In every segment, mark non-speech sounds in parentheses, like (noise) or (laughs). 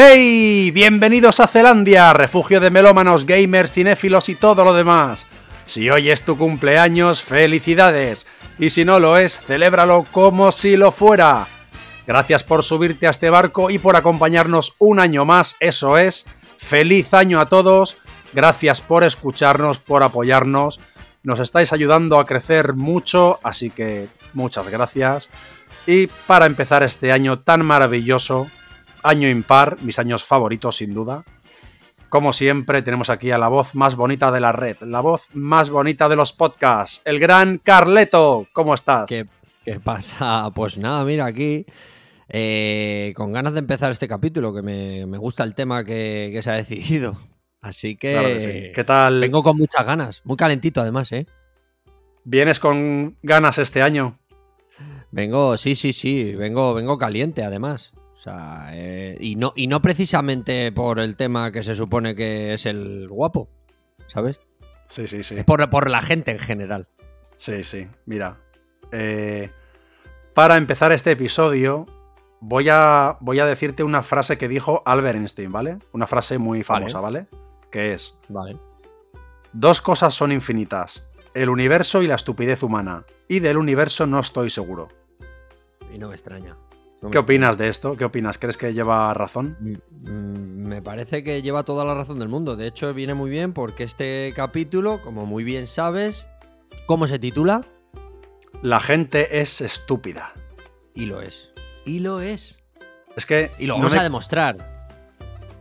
¡Hey! Bienvenidos a Zelandia, refugio de melómanos, gamers, cinéfilos y todo lo demás. Si hoy es tu cumpleaños, felicidades. Y si no lo es, celébralo como si lo fuera. Gracias por subirte a este barco y por acompañarnos un año más, eso es. Feliz año a todos. Gracias por escucharnos, por apoyarnos. Nos estáis ayudando a crecer mucho, así que muchas gracias. Y para empezar este año tan maravilloso, año impar, mis años favoritos sin duda. Como siempre, tenemos aquí a la voz más bonita de la red, la voz más bonita de los podcasts, el gran Carleto. ¿Cómo estás? ¿Qué, qué pasa? (laughs) Pues nada, mira, aquí eh, con ganas de empezar este capítulo, que me, me gusta el tema que, que, se ha decidido. Así que, claro que sí. ¿qué tal? Vengo con muchas ganas, muy calentito además, ¿eh? ¿Vienes con ganas este año? Vengo, sí, sí, sí, vengo, vengo caliente además. Sea, eh, y, no, y no precisamente por el tema que se supone que es el guapo, ¿sabes? Sí, sí, sí. Es por, por la gente en general. Sí, sí. Mira, eh, para empezar este episodio, voy a, voy a decirte una frase que dijo Albert Einstein, ¿vale? Una frase muy famosa, ¿vale? ¿vale? Que es: Vale. Dos cosas son infinitas: el universo y la estupidez humana. Y del universo no estoy seguro. Y no me extraña. No ¿Qué opinas de esto? ¿Qué opinas? ¿Crees que lleva razón? Mm, me parece que lleva toda la razón del mundo. De hecho, viene muy bien porque este capítulo, como muy bien sabes, ¿cómo se titula? La gente es estúpida. Y lo es. Y lo es. Es que. Y lo vamos no me... a demostrar.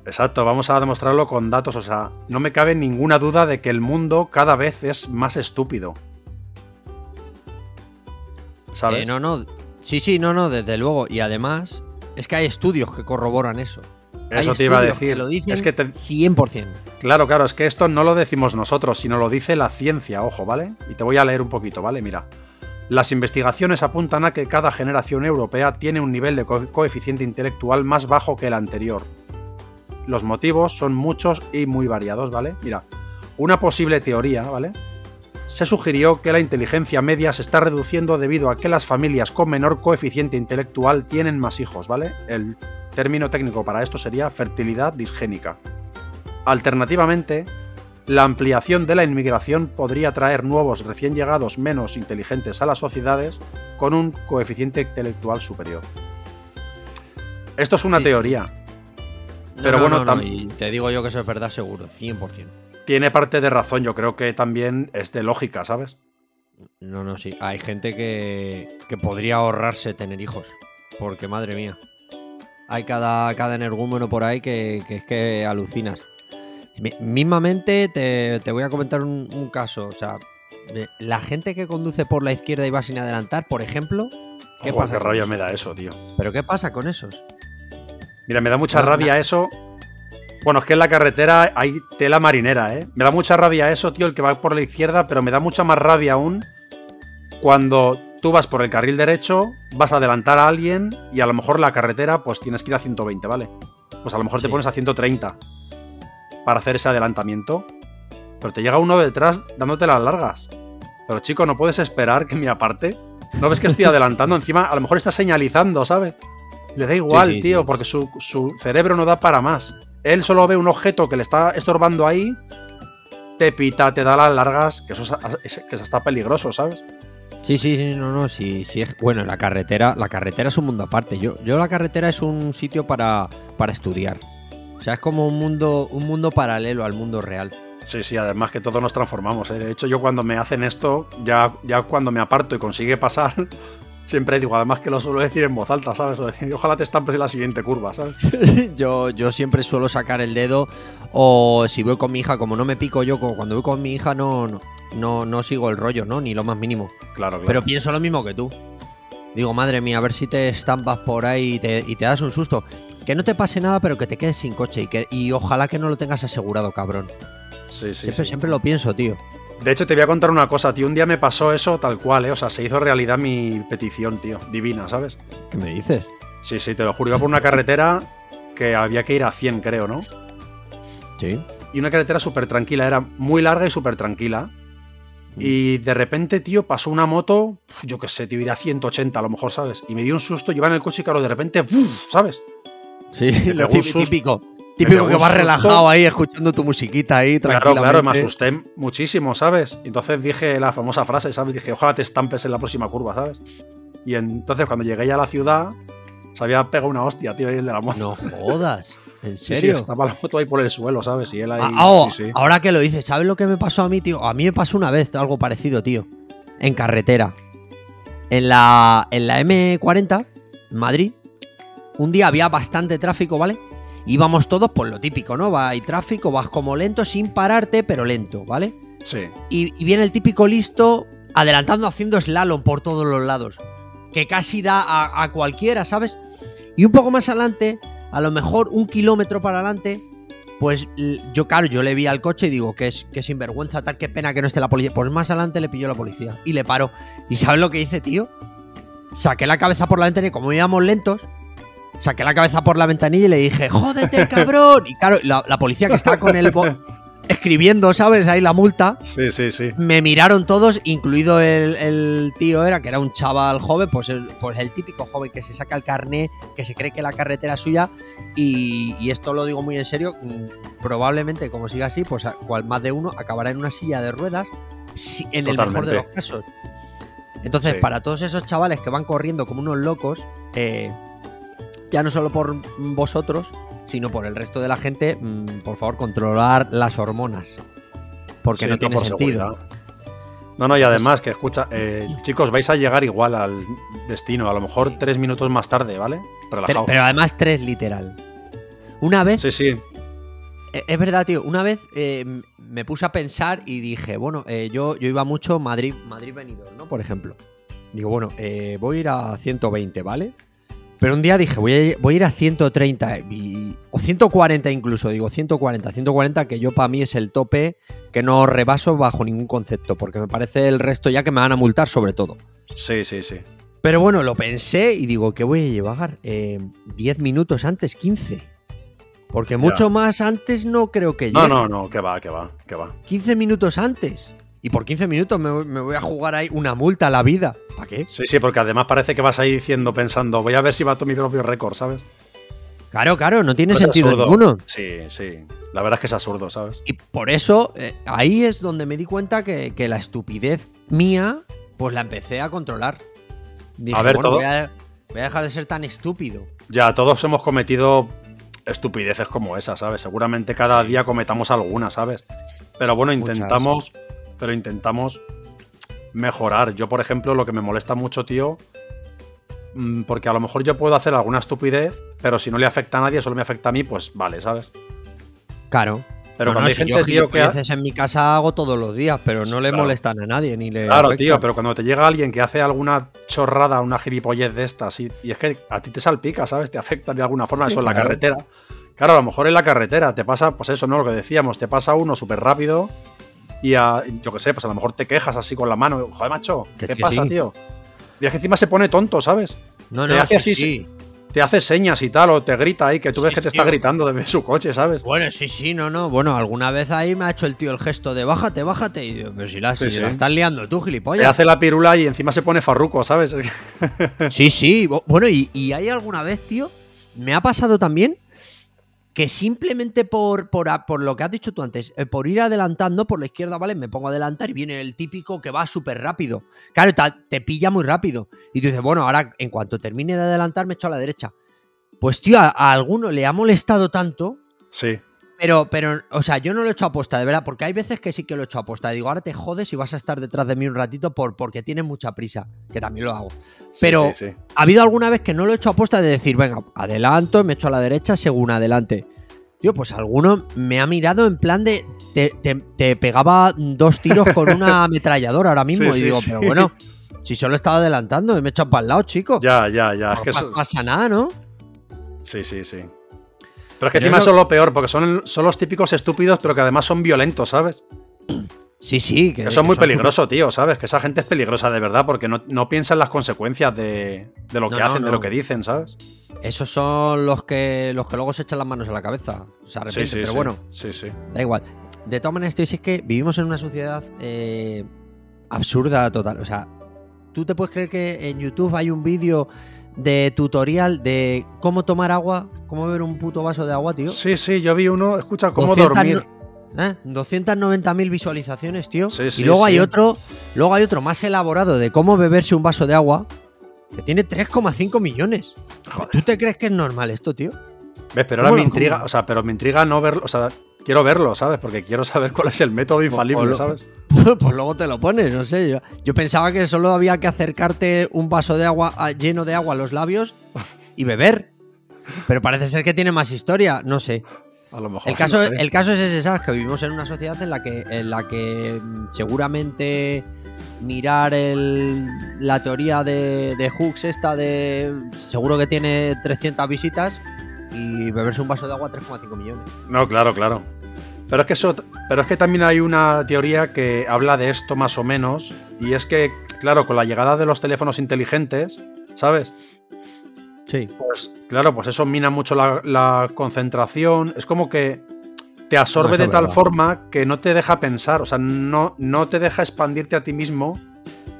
Exacto, vamos a demostrarlo con datos. O sea, no me cabe ninguna duda de que el mundo cada vez es más estúpido. ¿Sabes? Eh, no, no. Sí, sí, no, no, desde luego. Y además, es que hay estudios que corroboran eso. Eso te iba a decir. Que lo dicen es que te... 100%. Claro, claro, es que esto no lo decimos nosotros, sino lo dice la ciencia, ojo, ¿vale? Y te voy a leer un poquito, ¿vale? Mira. Las investigaciones apuntan a que cada generación europea tiene un nivel de co coeficiente intelectual más bajo que el anterior. Los motivos son muchos y muy variados, ¿vale? Mira, una posible teoría, ¿vale? Se sugirió que la inteligencia media se está reduciendo debido a que las familias con menor coeficiente intelectual tienen más hijos, ¿vale? El término técnico para esto sería fertilidad disgénica. Alternativamente, la ampliación de la inmigración podría traer nuevos recién llegados menos inteligentes a las sociedades con un coeficiente intelectual superior. Esto es una Sí, teoría. No, Pero no, bueno, no, y te digo yo que eso es verdad seguro, 100%. Tiene parte de razón, yo creo que también es de lógica, ¿sabes? No, no, sí. Hay gente que, que podría ahorrarse tener hijos. Porque, madre mía. Hay cada, cada energúmeno por ahí que, que es que alucinas. Mi- Mismamente te, te voy a comentar un, un caso. O sea, la gente que conduce por la izquierda y va sin adelantar, por ejemplo. ¿Qué Joder, pasa qué rabia me da eso, tío. ¿Pero qué pasa con esos? Mira, me da mucha No, rabia eso. Bueno, es que en la carretera hay tela marinera, ¿eh? Me da mucha rabia eso, tío, el que va por la izquierda, pero me da mucha más rabia aún cuando tú vas por el carril derecho, vas a adelantar a alguien y a lo mejor la carretera, pues tienes que ir a 120, ¿vale? Pues a lo mejor te pones a 130 para hacer ese adelantamiento. Pero te llega uno detrás dándote las largas. Pero chico, no puedes esperar que me aparte. ¿No ves que estoy (laughs) adelantando? Encima, a lo mejor está señalizando, ¿sabes? Le da igual, sí, tío, porque su, su cerebro no da para más. Él solo ve un objeto que le está estorbando ahí, te pita, te da las largas, que eso es, es- que eso está peligroso, ¿sabes? Sí, sí, sí, no, no, sí, sí. es- Bueno, la carretera, la carretera es un mundo aparte. Yo, yo la carretera es un sitio para, para estudiar. O sea, es como un mundo, un mundo paralelo al mundo real. Sí, sí, además que todos nos transformamos. ¿eh? De hecho, yo cuando me hacen esto, ya, ya cuando me aparto y consigue pasar, siempre digo, además que lo suelo decir en voz alta, ¿sabes? Ojalá te estampes en la siguiente curva, ¿sabes? (laughs) yo, yo siempre suelo sacar el dedo o si voy con mi hija, como no me pico yo, como cuando voy con mi hija no, no, no, no sigo el rollo, ¿no? Ni lo más mínimo. Claro, claro. Pero pienso lo mismo que tú. Digo, madre mía, a ver si te estampas por ahí y te, y te das un susto. Que no te pase nada, pero que te quedes sin coche y, que, y ojalá que no lo tengas asegurado, cabrón. sí, sí, siempre, sí. siempre lo pienso, tío. De hecho, te voy a contar una cosa, tío. Un día me pasó eso tal cual, ¿eh? O sea, se hizo realidad mi petición, tío. Divina, ¿sabes? ¿Qué me dices? Sí, sí, te lo juro. Iba por una carretera que había que ir a 100, creo, ¿no? Sí. Y una carretera súper tranquila, era muy larga y súper tranquila. Y de repente, tío, pasó una moto, yo qué sé, tío, iría a 180 a lo mejor, ¿sabes? Y me dio un susto, yo iba en el coche y claro, de repente, ¡buf! ¿sabes? Sí, (laughs) lo típico. Típico, que vas relajado ahí escuchando tu musiquita ahí Claro, tranquilamente. claro, me asusté muchísimo, ¿sabes? Entonces dije la famosa frase, ¿sabes? Dije, ojalá te estampes en la próxima curva, ¿sabes? Y entonces cuando llegué ya a la ciudad, se había pegado una hostia, tío, ahí el de la moto. No jodas. ¿En Sí, sí, serio? estaba la moto ahí por el suelo, ¿sabes? Y él ahí. Ah, oh, sí, sí. Ahora que lo dices, ¿sabes lo que me pasó a mí, tío? A mí me pasó una vez algo parecido, tío. En carretera. En la, en la M40, en Madrid, un día había bastante tráfico, ¿vale? Íbamos todos por lo típico, ¿no? Va, hay tráfico, vas como lento, sin pararte, pero lento, ¿vale? Sí. Y, y viene el típico listo adelantando, haciendo slalom por todos los lados. Que casi da a, a cualquiera, ¿sabes? Y un poco más adelante, a lo mejor un kilómetro para adelante, pues yo, claro, yo le vi al coche y digo, que es que sinvergüenza, tal, qué pena que no esté la policía. Pues más adelante le pilló la policía y le paró. ¿Y sabes lo que hice, tío? Saqué la cabeza por la ventanilla, como íbamos lentos, saqué la cabeza por la ventanilla y le dije, jódete, cabrón. Y claro, la, la policía que estaba con el... (laughs) escribiendo, ¿sabes? Ahí la multa. Sí, sí, sí. Me miraron todos, incluido el, el tío, era que era un chaval joven, pues el, pues el típico joven que se saca el carné, que se cree que la carretera es suya. Y, y esto lo digo muy en serio, mm, probablemente como siga así, pues cual más de uno acabará en una silla de ruedas, en el mejor de los casos. Entonces, Sí. para todos esos chavales que van corriendo como unos locos, eh, ya no solo por vosotros, sino por el resto de la gente, mm, por favor, controlar las hormonas. Porque Sí, no tiene sentido. seguridad. No, no, y además que escucha, eh, chicos, vais a llegar igual al destino, a lo mejor tres minutos más tarde, ¿vale? Relajado. pero además tres, literal. Una vez, Sí, sí. eh, es verdad, tío, una vez eh, me puse a pensar y dije, bueno, eh, yo, yo iba mucho Madrid, Madrid Benidorm, ¿no? Por ejemplo. Digo, bueno, voy a ir a 120, ¿vale? Pero un día dije, voy a, ir- voy a ir a 130 y- o 140 incluso, digo 140, 140 que yo para mí es el tope que no rebaso bajo ningún concepto, porque me parece el resto ya que me van a multar sobre todo. Sí, sí, sí. Pero bueno, lo pensé y digo, ¿qué voy a llevar? Eh, 10 minutos antes, 15. Porque mucho más antes no creo que llegue. No, no, no, que va, que va, que va. 15 minutos antes. Y por 15 minutos me, me voy a jugar ahí una multa a la vida. ¿Para qué? Sí, sí, porque además parece que vas ahí diciendo, pensando, voy a ver si bato mi propio récord, ¿sabes? Claro, claro, no tiene Pues es sentido absurdo. ninguno. Sí, sí. La verdad es que es absurdo, ¿sabes? Y por eso, eh, ahí es donde me di cuenta que, que la estupidez mía, pues la empecé a controlar. Dije, A ver, bueno, todo- voy, a, voy a dejar de ser tan estúpido. Ya, todos hemos cometido estupideces como esa, ¿sabes? Seguramente cada día cometamos alguna, ¿sabes? Pero bueno, Muchas. Pero intentamos mejorar. Yo, por ejemplo, lo que me molesta mucho, tío, mm, porque a lo mejor yo puedo hacer alguna estupidez, pero si no le afecta a nadie, solo me afecta a mí, pues vale, ¿sabes? Claro. Pero No, cuando no, hay si gente, yo tío, que... ha- gilipolleces en mi casa hago todos los días, pero no le Claro. molestan a nadie ni le Claro, afectan. tío, pero cuando te llega alguien que hace alguna chorrada, una gilipollez de estas, y, y es que a ti te salpica, ¿sabes? Te afecta de alguna forma, Sí, eso en la carretera. Claro, a lo mejor en la carretera te pasa, pues eso, ¿no? Lo que decíamos, te pasa uno súper rápido y a- yo qué sé, pues a lo mejor te quejas así con la mano. Joder, macho, ¿qué pasa, sí. tío? Y es que encima se pone tonto, ¿sabes? No, te no, hace sí, así, sí. Te hace señas y tal, o te grita ahí, que tú Sí, ves que te está gritando desde su coche, ¿sabes? Bueno, sí, sí, no, no. Bueno, alguna vez ahí me ha hecho el tío el gesto de bájate, bájate. Y digo, pero si la, Sí, si la estás liando tú, Te gilipollas. hace la pirula y encima se pone farruco, ¿sabes? (laughs) Sí, sí. Bueno, y, y hay alguna vez, tío, me ha pasado también que simplemente por, por, por lo que has dicho tú antes, eh, por ir adelantando por la izquierda, ¿vale? Me pongo a adelantar y viene el típico que va súper rápido. Claro, te, pilla muy rápido. Y tú dices, bueno, ahora en cuanto termine de adelantar me echo a la derecha. Pues, tío, a, a alguno le ha molestado tanto Sí. Pero, pero, o sea, yo no lo he hecho aposta, de verdad, porque hay veces que sí que lo he hecho aposta. Digo, ahora te jodes y vas a estar detrás de mí un ratito por, porque tienes mucha prisa, que también lo hago. Pero- sí, sí. Ha habido alguna vez que no lo he hecho aposta de decir, venga, adelanto, me echo a la derecha según adelante. Tío, pues alguno me ha mirado en plan de. Te, te- te pegaba dos tiros con una (laughs) ametralladora ahora mismo. Y digo, pero bueno, si solo estaba adelantando, me he echado para el lado, chico. Ya, ya, ya. Es no que pa- eso- pasa nada, ¿no? Sí, sí, sí. Pero es que Pero encima eso- son lo peor, porque son, son los típicos estúpidos, pero que además son violentos, ¿sabes? Sí, sí. Que, Que son muy súper- peligrosos, tío, ¿sabes? Que esa gente es peligrosa de verdad, porque no, no piensa en las consecuencias de, de lo No, que no, hacen, de no. lo que dicen, ¿sabes? Esos son los que los que luego se echan las manos a la cabeza. Se Sí, arrepienten, sí, pero sí. bueno, Sí, sí. da igual. De todas maneras, tío, si es que vivimos en una sociedad eh, absurda total. O sea, ¿tú te puedes creer que en YouTube hay un vídeo de tutorial de cómo tomar agua cómo beber un puto vaso de agua, tío. Sí, sí, yo vi uno, escucha, cómo 200 dormir. ¿eh? 290.000 visualizaciones, tío. Sí, sí, y luego hay otro, luego hay otro más elaborado de cómo beberse un vaso de agua que tiene 3,5 millones. Joder. ¿Tú te crees que es normal esto, tío? ¿Ves? Pero ahora ¿Cómo me intriga, o sea, pero me intriga no verlo, o sea, quiero verlo, ¿sabes? Porque quiero saber cuál es el método infalible, ¿sabes? (laughs) pues luego te lo pones, no sé. Yo, yo pensaba que solo había que acercarte un vaso de agua a- lleno de agua a los labios y beber. Pero parece ser que tiene más historia, no sé. A lo mejor. El caso, no sé. el caso es ese, ¿sabes? Que vivimos en una sociedad en la que, en la que mm, seguramente mirar el- la teoría de, de Hooks esta de... Seguro que tiene 300 visitas y beberse un vaso de agua 3,5 millones. No, claro, claro. Pero es que eso, pero es que también hay una teoría que habla de esto más o menos y es que, claro, con la llegada de los teléfonos inteligentes, ¿sabes? Sí. Pues claro, pues eso mina mucho la, la concentración. Es como que te absorbe No, de tal verdad. forma que no te deja pensar. O sea, no, no te deja expandirte a ti mismo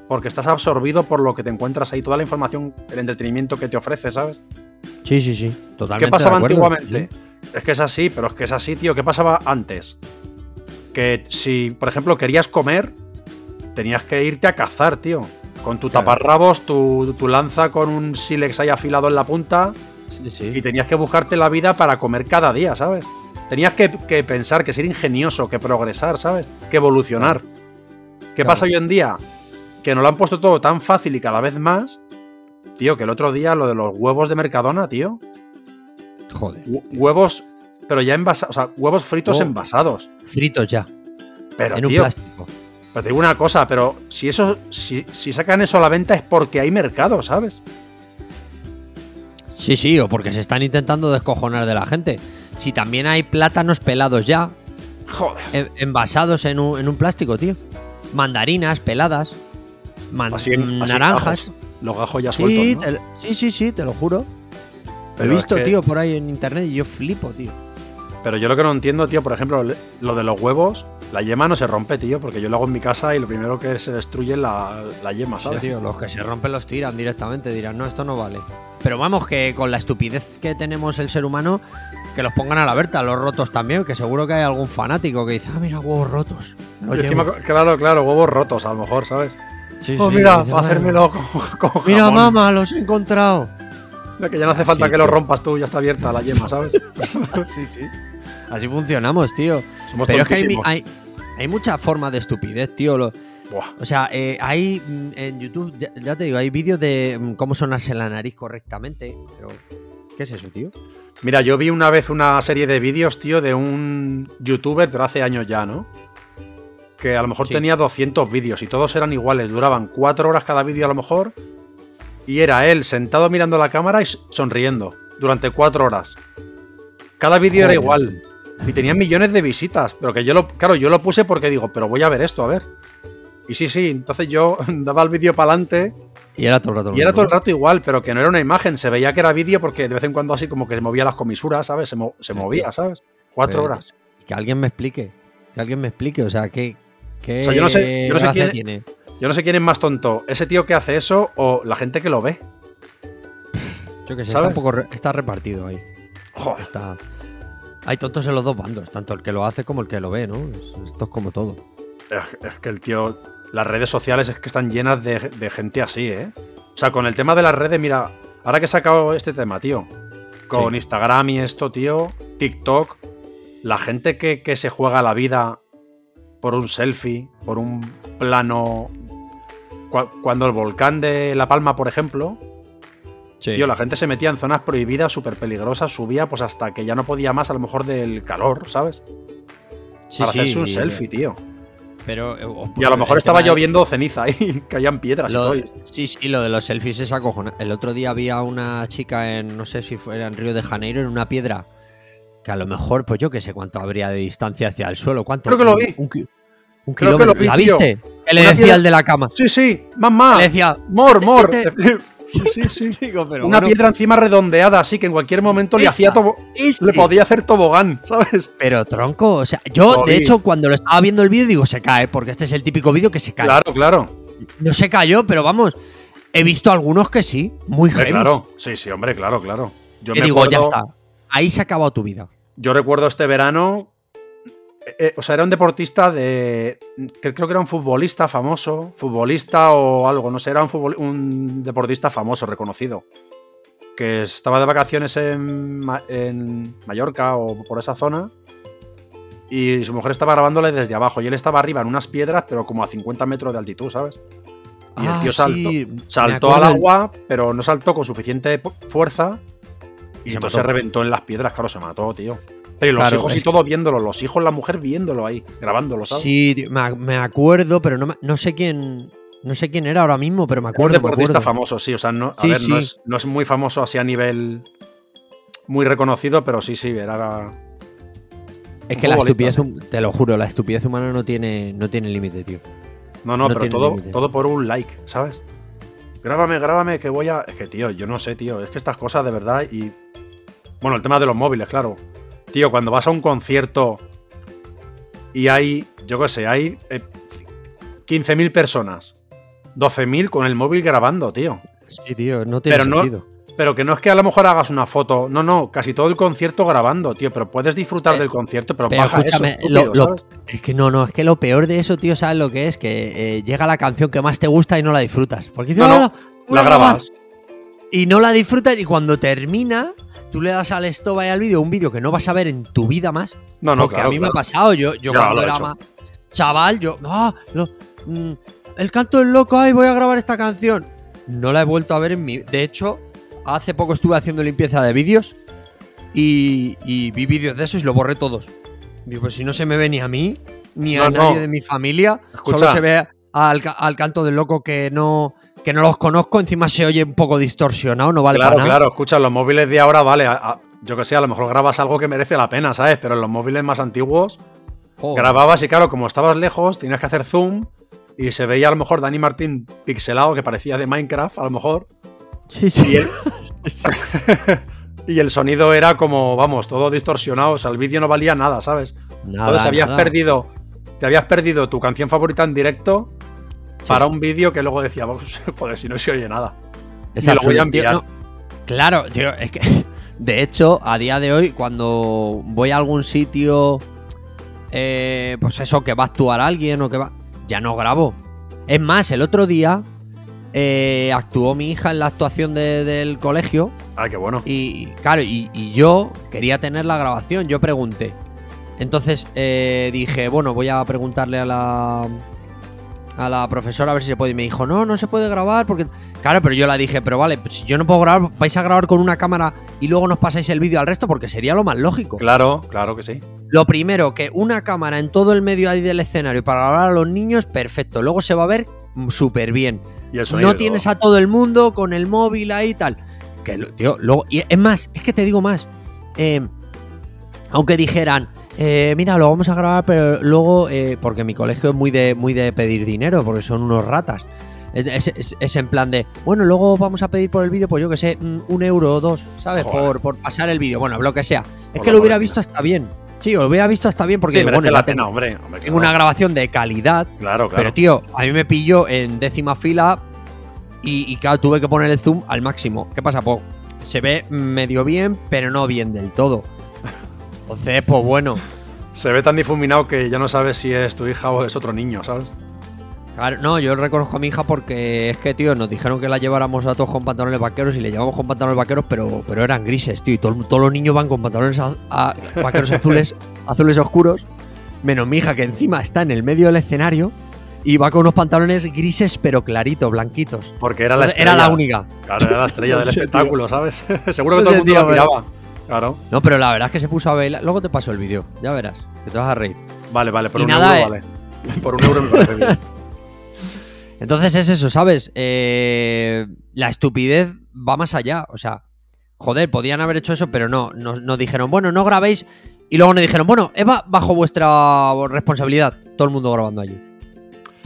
porque estás absorbido por lo que te encuentras ahí, toda la información, el entretenimiento que te ofrece, ¿sabes? Sí, sí, sí. Totalmente. ¿Qué pasaba de antiguamente? Es que es así, pero es que es así, tío. ¿Qué pasaba antes? Que si, por ejemplo, querías comer, tenías que irte a cazar, tío. Con tu Claro. taparrabos, tu, tu lanza con un sílex ahí afilado en la punta Sí, sí. y tenías que buscarte la vida para comer cada día, ¿sabes? Tenías que, que pensar, que ser ingenioso, que progresar, ¿sabes? Que evolucionar. ¿Qué Claro. pasa hoy en día? Que nos lo han puesto todo tan fácil y cada vez más. Tío, que el otro día lo de los huevos de Mercadona, tío. Joder. Hu- Huevos, pero ya envasados. O sea, huevos fritos Oh. envasados. Fritos ya. Pero, en un tío, plástico. Pero te digo una cosa, pero si eso, si, si sacan eso a la venta es porque hay mercado, ¿sabes? Sí, sí, o porque se están intentando descojonar de la gente. Si también hay plátanos pelados ya, Joder. en- envasados en un, en un plástico, tío. Mandarinas peladas. man- Así en- así naranjas. gajos, los gajos ya Sí, sueltos. ¿no? te- sí, sí, sí, te lo juro. He Pero es visto, que- tío, por ahí en internet y yo flipo, tío. Pero yo lo que no entiendo, tío, por ejemplo, lo de los huevos, la yema no se rompe, tío, porque yo lo hago en mi casa y lo primero que se destruye es la, la yema, Sí, ¿sabes? tío, los que se rompen los tiran directamente, dirán, no, esto no vale. Pero vamos, que con la estupidez que tenemos el ser humano, que los pongan a la verta, los rotos también, que seguro que hay algún fanático que dice, ah, mira, huevos rotos. encima, llevo". claro, claro, huevos rotos a lo mejor, ¿sabes? Sí, Oh, sí, mira, para "Ah, hacérmelo con, con Mira, jamón". mamá, los he encontrado. Mira, Que ya no hace falta Sí, que lo rompas tú, ya está abierta la yema, ¿sabes? (laughs) sí, sí. Así funcionamos, tío. Somos Pero es que hay, hay, hay mucha forma de estupidez, tío. Lo- Buah. o sea, eh, hay mm, en YouTube, ya, ya te digo, hay vídeos de mm, cómo sonarse la nariz correctamente. Pero, ¿qué es eso, tío? Mira, yo vi una vez una serie de vídeos, tío, de un youtuber, pero hace años ya, ¿no? Que a lo mejor Sí. tenía 200 vídeos y todos eran iguales, duraban 4 horas cada vídeo a lo mejor. Y era él sentado mirando la cámara y sonriendo durante 4 horas. Cada vídeo era igual. Y tenía millones de visitas. Pero que yo lo. Claro, yo lo puse porque digo, pero voy a ver esto, a ver. Y sí, sí, entonces yo (laughs) daba el vídeo para adelante Y era todo el rato. y era todo el rato igual, pero que no era una imagen. Se veía que era vídeo porque de vez en cuando así como que se movía las comisuras, ¿sabes? Se, mo- se movía, ¿sabes? Cuatro Pero- horas. Que alguien me explique. Que alguien me explique. O sea, ¿qué, qué O sea, yo no sé- yo no sé quién- tiene? Yo no sé quién es más tonto, ese tío que hace eso o la gente que lo ve. Yo que sé, ¿Sabes? está, un poco re- está repartido ahí. Joder. Está... Hay tontos en los dos bandos, tanto el que lo hace como el que lo ve, ¿no? Es- Esto es como todo. Es, es que el tío. Las redes sociales es que están llenas de, de gente así, ¿eh? O sea, con el tema de las redes, mira, ahora que he sacado este tema, tío, con Sí. Instagram y esto, tío, TikTok, la gente que, que se juega la vida por un selfie, por un plano. Cu- Cuando el volcán de La Palma, por ejemplo, Sí. Tío, la gente se metía en zonas prohibidas, súper peligrosas, subía pues hasta que ya no podía más, a lo mejor del calor, ¿sabes? Sí, Para sí, hacerse un selfie, tío. Pero, eh, Y a lo mejor estaba de- lloviendo ceniza (laughs) y caían piedras. y todo, sí, sí, lo de los selfies es acojona. El otro día había una chica en, no sé si fuera en Río de Janeiro, en una piedra, que a lo mejor, pues yo que sé cuánto habría de distancia hacia el suelo. ¿Cuánto? Creo que lo vi. Un, un Creo que lo kilómetro. vi, ¿La viste? Que le decía piedra- el de la cama. Sí, sí, mamá. Le decía, Mor, mor. Vete. (laughs) Sí, sí, sí. (laughs) digo, pero Una bueno, piedra encima redondeada, así que en cualquier momento le hacía tobo- le podía hacer tobogán, ¿sabes? Pero tronco, o sea, yo de hecho cuando lo estaba viendo el vídeo digo se cae, porque este es el típico vídeo que se cae. Claro, claro. No se cayó, pero vamos, he visto algunos que sí, muy heavy. claro. Sí, sí, hombre, claro, claro. Yo me digo, ya está. ahí se ha acabado tu vida. Yo recuerdo este verano. Eh, eh, o sea, era un deportista de. que Creo que era un futbolista famoso. Futbolista o algo, no sé, era un, futbol- un deportista famoso, reconocido. Que estaba de vacaciones en, en Mallorca o por esa zona. Y su mujer estaba grabándole desde abajo. Y él estaba arriba en unas piedras, pero como a 50 metros de altitud, ¿sabes? Y el Ah, tío saltó, sí, saltó al agua, pero no saltó con suficiente fuerza. Y Se entonces se reventó en las piedras, claro, se mató, tío. Pero y los Claro, hijos y todo viéndolo, los hijos, la mujer viéndolo ahí, grabándolo, ¿sabes? Sí, tío, me, ac- me acuerdo, pero no, no sé quién. No sé quién era ahora mismo, pero me Era un acuerdo. me deportista acuerdo. famoso, sí. O sea, no, a Sí, ver, no, es, no es muy famoso así a nivel muy reconocido, pero sí, sí, era. Es que la estupidez, te lo juro, la estupidez humana no tiene, no tiene límite, tío. No, no, pero todo, todo por un like, ¿sabes? Grábame, grábame, que voy a. Es que, tío, yo no sé, tío. Es que estas cosas de verdad y. Bueno, el tema de los móviles, claro. Tío, cuando vas a un concierto y hay, yo qué sé, hay eh, 15.000 personas, 12.000 con el móvil grabando, tío. Sí, tío, no tiene Pero no- sentido. Pero que no es que a lo mejor hagas una foto, no, no, casi todo el concierto grabando, tío, pero puedes disfrutar Eh, del concierto, pero, pero baja escúchame, eso, estúpido, lo- lo- ¿sabes? Es que no, no, es que lo peor de eso, tío, ¿sabes lo que es? Que eh, llega la canción que más te gusta y no la disfrutas. Porque No, no, "Ah, La a grabar". grabas. Y no la disfrutas y cuando termina, tú le das al stop ahí al vídeo, un vídeo que no vas a ver en tu vida más. No, no, porque claro, a mí me ha pasado, yo, yo cuando he era más chaval, yo, ah, lo- mm, el canto del loco, ay, voy a grabar esta canción. No la he vuelto a ver en mi... De hecho, hace poco estuve haciendo limpieza de vídeos y, y vi vídeos de esos y lo borré todos. Digo, pues si no se me ve ni a mí, ni a No, nadie no. de mi familia, Escucha. solo se ve al, al canto del loco que no, que no los conozco, encima se oye un poco distorsionado, no vale claro, para nada. claro, escucha, los móviles de ahora, vale, a- a- yo que sé, a lo mejor grabas algo que merece la pena, ¿sabes? Pero en los móviles más antiguos grababas y claro, como estabas lejos, tenías que hacer zoom y se veía a lo mejor Dani Martín pixelado, que parecía de Minecraft, a lo mejor, Sí, sí. y el, (laughs) (laughs) y el sonido era como, vamos, todo distorsionado, o sea, el vídeo no valía nada, ¿sabes? Nada, Entonces habías nada. perdido, te habías perdido tu canción favorita en directo. Para un vídeo que luego decía, "Pues, (laughs) joder, si no se oye nada. Es lo voy a tío, enviar. no. Claro, tío, es que. (laughs) De hecho, a día de hoy, cuando voy a algún sitio. eh, pues eso, que va a actuar alguien o que va. Ya no grabo. Es más, el otro día. eh, actuó mi hija en la actuación de- del colegio. Ah, qué bueno. Y claro, y, y yo quería tener la grabación, yo pregunté. Entonces eh, dije, bueno, voy a preguntarle a la a la profesora a ver si se puede. Y me dijo, no, no se puede grabar porque. Claro, pero yo la dije, pero vale, pues si yo no puedo grabar, vais a grabar con una cámara y luego nos pasáis el vídeo al resto porque sería lo más lógico. Claro, claro que sí. Lo primero, que una cámara en todo el medio ahí del escenario para grabar a los niños, perfecto. Luego se va a ver súper bien. Y el. No tienes a todo el mundo con el móvil ahí y tal. Que, tío, luego, y es más, es que te digo más. Eh, aunque dijeran, eh, mira, lo vamos a grabar, pero luego, eh, porque mi colegio es muy de, muy de pedir dinero, porque son unos ratas. Es, es- en plan de, bueno, luego vamos a pedir por el vídeo, pues yo que sé, mm, un euro o dos, ¿sabes? Por, por pasar el vídeo, bueno, lo que sea. Es Por que lo hubiera visto hasta bien. Sí, lo hubiera visto hasta bien porque Sí, bueno, la tengo- hombre. hombre, una grabación de calidad, Claro, claro. pero tío, a mí me pilló en décima fila y, y claro, tuve que poner el zoom al máximo. ¿Qué pasa? Pues se ve medio bien, pero no bien del todo. Entonces, pues bueno. Se ve tan difuminado que ya no sabes si es tu hija o es otro niño, ¿sabes? Claro, no, yo reconozco a mi hija porque es que, tío, nos dijeron que la lleváramos a todos con pantalones vaqueros y le llevamos con pantalones vaqueros, pero, pero eran grises, tío. Y todo- todos los niños van con pantalones a- a- vaqueros azules, (laughs) azules oscuros, menos mi hija que encima está en el medio del escenario y va con unos pantalones grises pero claritos, blanquitos. Porque era la estrella. era la única. Claro, era la estrella (laughs) del espectáculo, ¿sabes? (laughs) Seguro que todo el mundo la miraba. Claro. No, pero la verdad es que se puso a bailar. Luego te paso el vídeo, ya verás, que te vas a reír. Vale, vale, por Y un nada, euro eh. vale. (laughs) Por un euro me parece bien. (laughs) Entonces es eso, ¿sabes? Eh, la estupidez va más allá. O sea, joder, podían haber hecho eso, pero no. Nos, nos dijeron, bueno, no grabéis. Y luego nos dijeron, bueno, Eva, bajo vuestra responsabilidad. Todo el mundo grabando allí.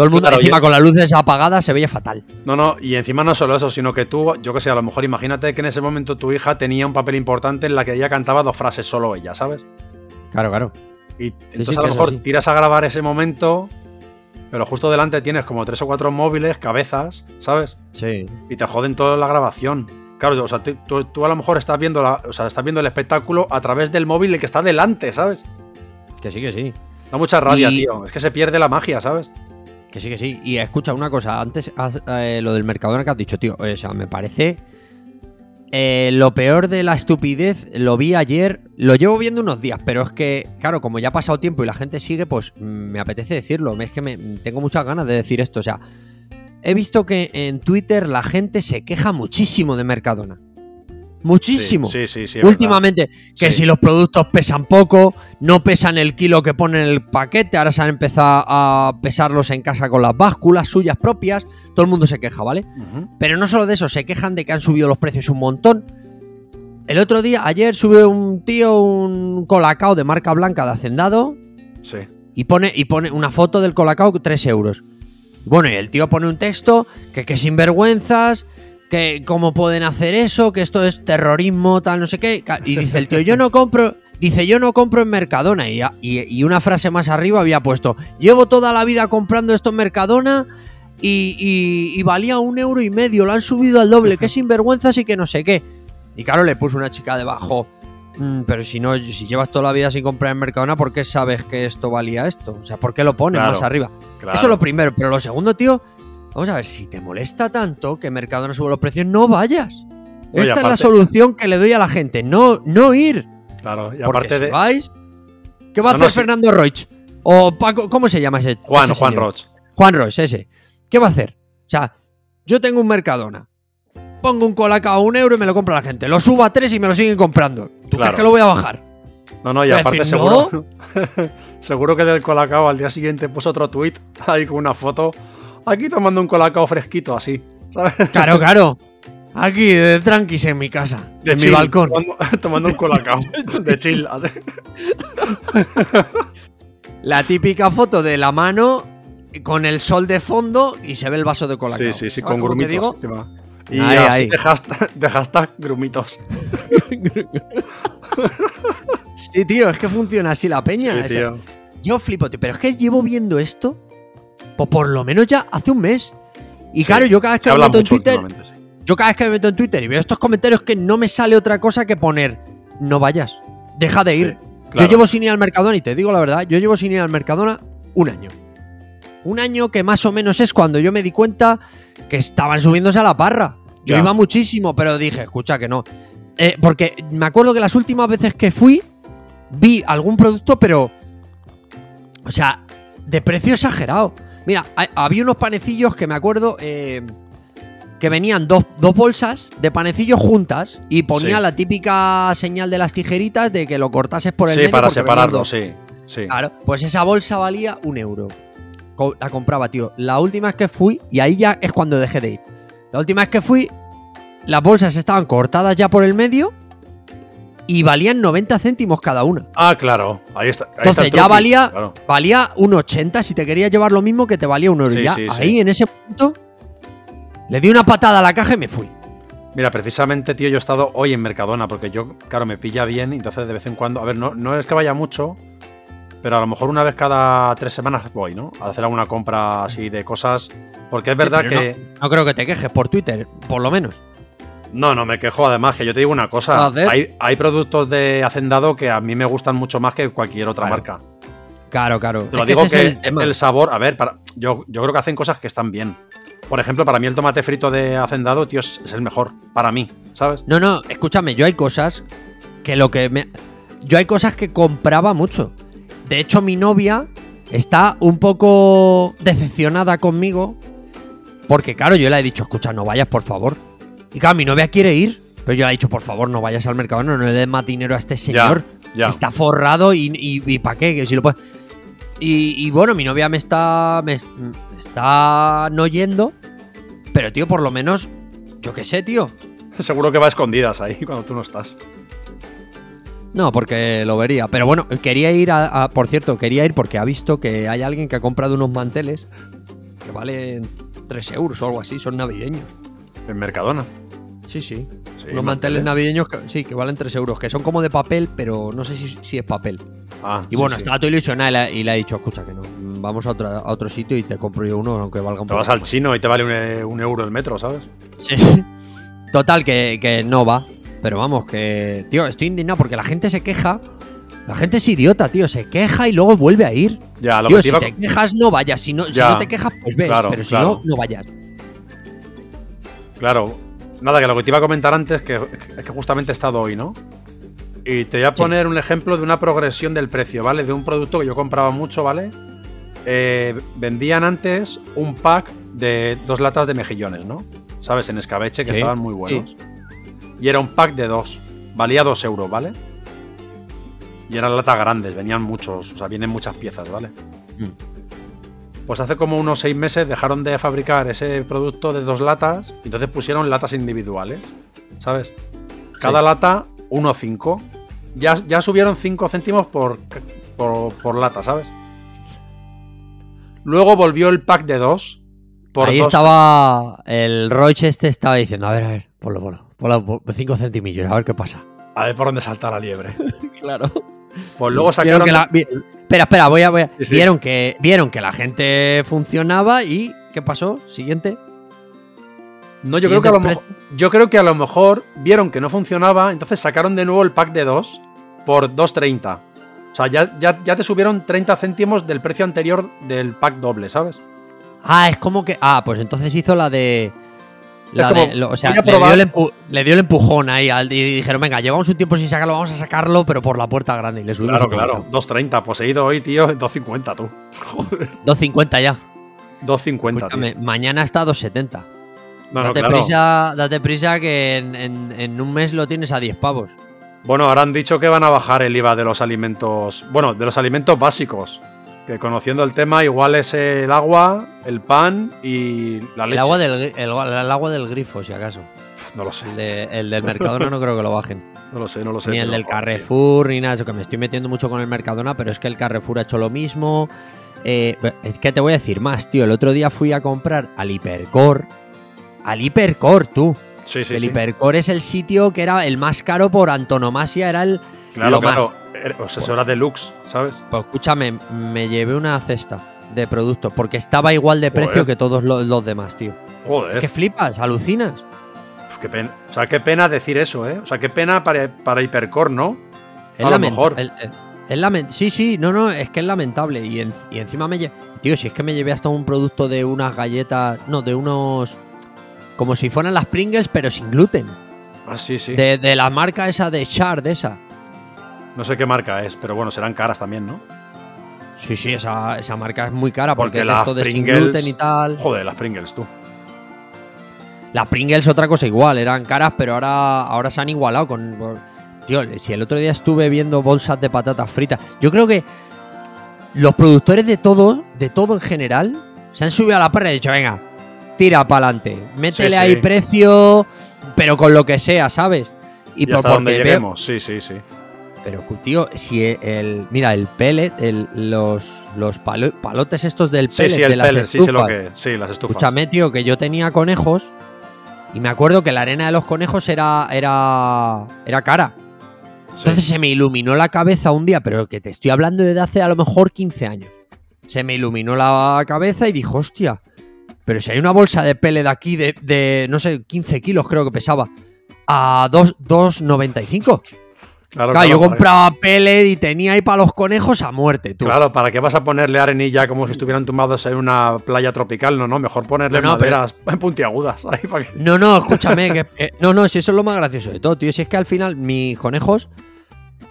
Todo el mundo Claro, encima y- con las luces apagadas se veía fatal. No, no, y encima no solo eso, sino que tú, yo que sé, a lo mejor imagínate que en ese momento tu hija tenía un papel importante en la que ella cantaba dos frases solo ella, ¿sabes? Claro, claro. Y sí, entonces a lo mejor tiras a grabar ese momento, pero justo delante tienes como tres o cuatro móviles, cabezas, ¿sabes? Sí. Y te joden toda la grabación. claro, o sea, tú, tú a lo mejor estás viendo, la, o sea, estás viendo el espectáculo a través del móvil que está delante, ¿sabes? Que sí, que sí. Da mucha rabia, Y- tío. Es que se pierde la magia, ¿sabes? Que sí, que sí. Y escucha una cosa, antes eh, lo del Mercadona que has dicho, tío. O sea, me parece eh, lo peor de la estupidez. Lo vi ayer, lo llevo viendo unos días, pero es que, claro, como ya ha pasado tiempo y la gente sigue, pues mm, me apetece decirlo. Es que me, tengo muchas ganas de decir esto. O sea, he visto que en Twitter la gente se queja muchísimo de Mercadona. Muchísimo. Sí, sí, sí. Últimamente, que si los productos pesan poco, no pesan el kilo que pone en el paquete, ahora se han empezado a pesarlos en casa con las básculas suyas propias, todo el mundo se queja, ¿vale? Pero no solo de eso, se quejan de que han subido los precios un montón. El otro día, ayer, sube un tío un colacao de marca blanca de hacendado Sí. y pone, y pone una foto del colacao 3 euros. Bueno, y el tío pone un texto que que sinvergüenzas, que cómo pueden hacer eso, que esto es terrorismo, tal, no sé qué. Y dice el tío, yo no compro, dice, yo no compro en Mercadona. Y, y- y una frase más arriba había puesto, llevo toda la vida comprando esto en Mercadona y, valía un euro y medio, lo han subido al doble, que sinvergüenzas y que no sé qué. Y claro, le puso una chica debajo. "Mm, pero si no, si llevas toda la vida sin comprar en Mercadona, ¿por qué sabes que esto valía esto? O sea, ¿por qué lo pones Claro, más arriba? Claro. Eso es lo primero. Pero lo segundo, tío, vamos a ver, si te molesta tanto que Mercadona sube los precios, no vayas. Esta es la solución que le doy a la gente. No, no ir. Claro, y aparte si de. vais. ¿Qué va a hacer no. Fernando Roig? O Paco, ¿cómo se llama ese? Juan, ese Juan? Roch. Juan Roig, ese. ¿Qué va a hacer? O sea, yo tengo un Mercadona. Pongo un colacao a un euro y me lo compra la gente. Lo subo a tres y me lo siguen comprando. ¿Tú Claro. crees que lo voy a bajar? No, no, y aparte decir, seguro. (laughs) seguro que del Colacao al día siguiente puso otro tweet ahí con una foto. Aquí tomando un Colacao fresquito, así. ¿Sabes? Claro, (laughs) claro. Aquí, de tranquis en mi casa. De en mi chill, balcón. Tomando, (laughs) tomando un Colacao. (laughs) de chill, así. La típica foto de la mano con el sol de fondo y se ve el vaso de colacao. Sí, sí, sí, ¿Sabes con te grumitos. digo? Y Ahí, así ahí. De, hashtag, de hashtag grumitos. Sí, tío, es que funciona así la peña. Sí, Es- tío. Yo flipo, pero es que llevo viendo esto pues por lo menos ya hace un mes. Y claro, yo cada vez que me meto en Twitter, sí. yo cada vez que me meto en Twitter y veo estos comentarios que no me sale otra cosa que poner no vayas, deja de ir. claro. Yo llevo sin ir al Mercadona y te digo la verdad, yo llevo sin ir al Mercadona un año. Un año que más o menos es cuando yo me di cuenta que estaban subiéndose a la parra. Yo Ya. iba muchísimo, pero dije, escucha que no. Eh, porque me acuerdo que las últimas veces que fui, vi algún producto, pero. O sea, de precio exagerado. Mira, ha- había unos panecillos que me acuerdo eh, que venían dos, dos bolsas de panecillos juntas y ponía Sí. la típica señal de las tijeritas de que lo cortases por el Sí, medio. para separarlo, sí. sí. Claro, pues esa bolsa valía un euro. La compraba, tío. La última vez que fui, y ahí ya es cuando dejé de ir. La última vez que fui, las bolsas estaban cortadas ya por el medio y valían 90 céntimos cada una. Ah, claro. Ahí está. ahí está Entonces el ya valía, claro. valía un 80 si te querías llevar lo mismo que te valía un euro. Sí, y ya sí, sí. ahí, en ese punto, le di una patada a la caja y me fui. Mira, precisamente, tío, yo he estado hoy en Mercadona porque yo, claro, me pilla bien, entonces de vez en cuando. A ver, no, no es que vaya mucho, pero a lo mejor una vez cada tres semanas voy, ¿no? A hacer alguna compra así de cosas. Porque es verdad Sí, que. No creo que te quejes por Twitter, por lo menos. No, no me quejo, además, que yo te digo una cosa. Hay, hay productos de Hacendado que a mí me gustan mucho más que cualquier otra Claro. marca. Claro, claro. Te lo Es digo que es el sabor, a ver, para, yo, yo creo que hacen cosas que están bien. Por ejemplo, para mí el tomate frito de Hacendado, tío, es, es el mejor. Para mí, ¿sabes? No, no, escúchame, yo hay cosas que lo que me. Yo hay cosas que compraba mucho. De hecho, mi novia está un poco decepcionada conmigo. Porque, claro, yo le he dicho, escucha, no vayas, por favor. Y claro, mi novia quiere ir. Pero yo le he dicho, por favor, no vayas al mercado, no, no le des más dinero a este señor. Ya. Está forrado y, y, ¿para qué? Que si lo puede- Y, y bueno, mi novia me está. Me, me está no yendo. Pero, tío, por lo menos. Yo qué sé, tío. (laughs) Seguro que va a escondidas ahí cuando tú no estás. No, porque lo vería. Pero bueno, quería ir a, a- Por cierto, quería ir porque ha visto que hay alguien que ha comprado unos manteles que valen 3 euros o algo así, son navideños. En Mercadona. Sí, sí. Sí, unos manteles navideños que, sí, que valen 3 euros, que son como de papel, pero no sé si, si es papel. Ah, Y sí, bueno, sí. estaba todo ilusionado y le, ha dicho, escucha que no, vamos a, otra- a otro sitio y te compro yo uno, aunque valga un Te poco vas al más". chino y te vale un, e- un euro el metro, ¿sabes? Sí. (laughs) Total, que, que no va. Pero vamos, que. Tío, estoy indignado porque la gente se queja. La gente es idiota, tío. Se queja y luego vuelve a ir. Ya, lo Tío, que te si iba te quejas, no vayas. Si no, si no te quejas, pues ve. Claro, pero si claro. no, no vayas. Claro, nada, que lo que te iba a comentar antes que, es que justamente he estado hoy, ¿no? Y te voy a poner un ejemplo de una progresión del precio, ¿vale? De un producto que yo compraba mucho, ¿vale? Eh, vendían antes un pack de dos latas de mejillones, ¿no? ¿Sabes? En escabeche que Sí, estaban muy buenos. Y era un pack de dos. Valía dos euros, ¿vale? Y eran latas grandes, venían muchos, o sea, vienen muchas piezas, ¿vale? Mm. Pues hace como unos seis meses dejaron de fabricar ese producto de dos latas y entonces pusieron latas individuales, ¿sabes? Cada Sí. lata 1,5. Ya, ya subieron 5 céntimos por, por, por lata, ¿sabes? Luego volvió el pack de dos. Por Ahí dos- estaba. El Roche este estaba diciendo: A ver, a ver, ponlo, ponlo. Ponlo por 5 centimillos, a ver qué pasa. A ver por dónde salta la liebre. (laughs) Claro. Pues luego sacaron. que la- vi- Espera, espera, voy a. voy a- Sí, sí. Vieron, que, vieron que la gente funcionaba y. ¿Qué pasó? Siguiente. No, yo creo, que a lo mejor, yo creo que a lo mejor vieron que no funcionaba, entonces sacaron de nuevo el pack de 2 por 2.30. O sea, ya, ya, ya te subieron 30 céntimos del precio anterior del pack doble, ¿sabes? Ah, es como que. Ah, pues entonces hizo la de. La como, de- lo- o sea, le dio, el empu- le dio el empujón ahí al- y dijeron, venga, llevamos un tiempo sin sacarlo, vamos a sacarlo, pero por la puerta grande. Y le subimos Claro, claro. poquito. 2.30. Pues he ido hoy, tío, 2.50, tú. (laughs) Joder. 2.50 ya. 2.50, Escúchame, tío. mañana está a 2.70. No, no, date, claro. prisa, date prisa que en, en- en un mes lo tienes a 10 pavos. Bueno, ahora han dicho que van a bajar el IVA de los alimentos. Bueno, de los alimentos básicos. Que conociendo el tema, igual es el agua, el pan y la El leche. agua, del, el, el agua del grifo, si acaso. No lo sé, El, de- el del Mercadona no creo que lo bajen. (laughs) no lo sé, no lo sé. ni el del. Carrefour, ni nada. Eso que me estoy metiendo mucho con el Mercadona, pero es que el Carrefour ha hecho lo mismo. Eh, es que te voy a decir más, tío. El otro día fui a comprar al Hipercore. Al Hipercore, tú. Sí, sí, el sí. Hipercore es el sitio que era el más caro por antonomasia, era el. Claro, lo claro. Eh, O sea, eso era deluxe, ¿sabes? Pues escúchame, me llevé una cesta de productos porque estaba igual de precio que todos los, los demás, tío. Joder. ¿Qué flipas? ¿Alucinas? Uf, qué pena. O sea, qué pena decir eso, ¿eh? O sea, qué pena para, para Hipercore, ¿no? Es A lo mejor. el- el- es lamen- sí, sí, no, no, es que es lamentable. Y, en- y encima me llevé. Tío, si es que me llevé hasta un producto de unas galletas. No, de unos. Como si fueran las Pringles, pero sin gluten. Ah, sí, sí. De, de la marca esa de Shard, esa. No sé qué marca es, pero bueno, serán caras también, ¿no? Sí, sí, esa, esa marca es muy cara porque, Porque las esto de sin Pringles- gluten y tal. Joder, las Pringles, tú. Las Pringles otra cosa igual, eran caras, pero ahora, ahora se han igualado con. Tío, si el otro día estuve viendo bolsas de patatas fritas. Yo creo que los productores de todo, de todo en general, se han subido a la perra y han dicho, venga, tira para adelante. Métele Sí, ahí sí. precio, pero con lo que sea, ¿sabes? Y, por- donde lleguemos, sí, sí, sí. pero, tío, si el. Mira, el pellet, el- los, los palo- palotes estos del Sí, pellet, sí, de el las pellet, sí, sé lo estufas, que. Sí, las estufas. Escúchame, tío, que yo tenía conejos y me acuerdo que la arena de los conejos era, era, era cara. Sí. Entonces se me iluminó la cabeza un día, pero que te estoy hablando desde hace a lo mejor 15 años. Se me iluminó la cabeza y dijo, hostia, pero si hay una bolsa de pele de aquí de, de, no sé, 15 kilos creo que pesaba, a dos- 2,95. Claro, Claro, yo para- compraba pele y tenía ahí para los conejos a muerte, tú. Claro, ¿para qué vas a ponerle arenilla como si estuvieran tumbados en una playa tropical? No, no, mejor ponerle No, no, pero- maderas (laughs) puntiagudas. Ahí para que... No, no, escúchame, que, que- no, no, si eso es lo más gracioso de todo, tío. Si es que al final mis conejos,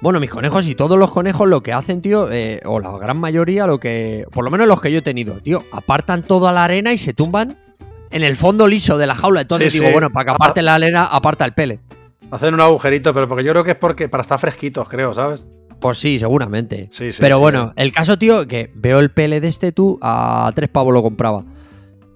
bueno, mis conejos y todos los conejos lo que hacen, tío, eh, o la gran mayoría, lo que, por lo menos los que yo he tenido, tío, apartan toda la arena y se tumban en el fondo liso de la jaula. Entonces Sí, digo, sí. bueno, para que aparte la arena, aparta el pele. Hacen un agujerito, pero porque yo creo que es porque para estar fresquitos, creo, ¿sabes? Pues sí, seguramente. Sí, sí. Pero bueno, el caso, tío, que veo el pele de este tú, a tres pavos lo compraba.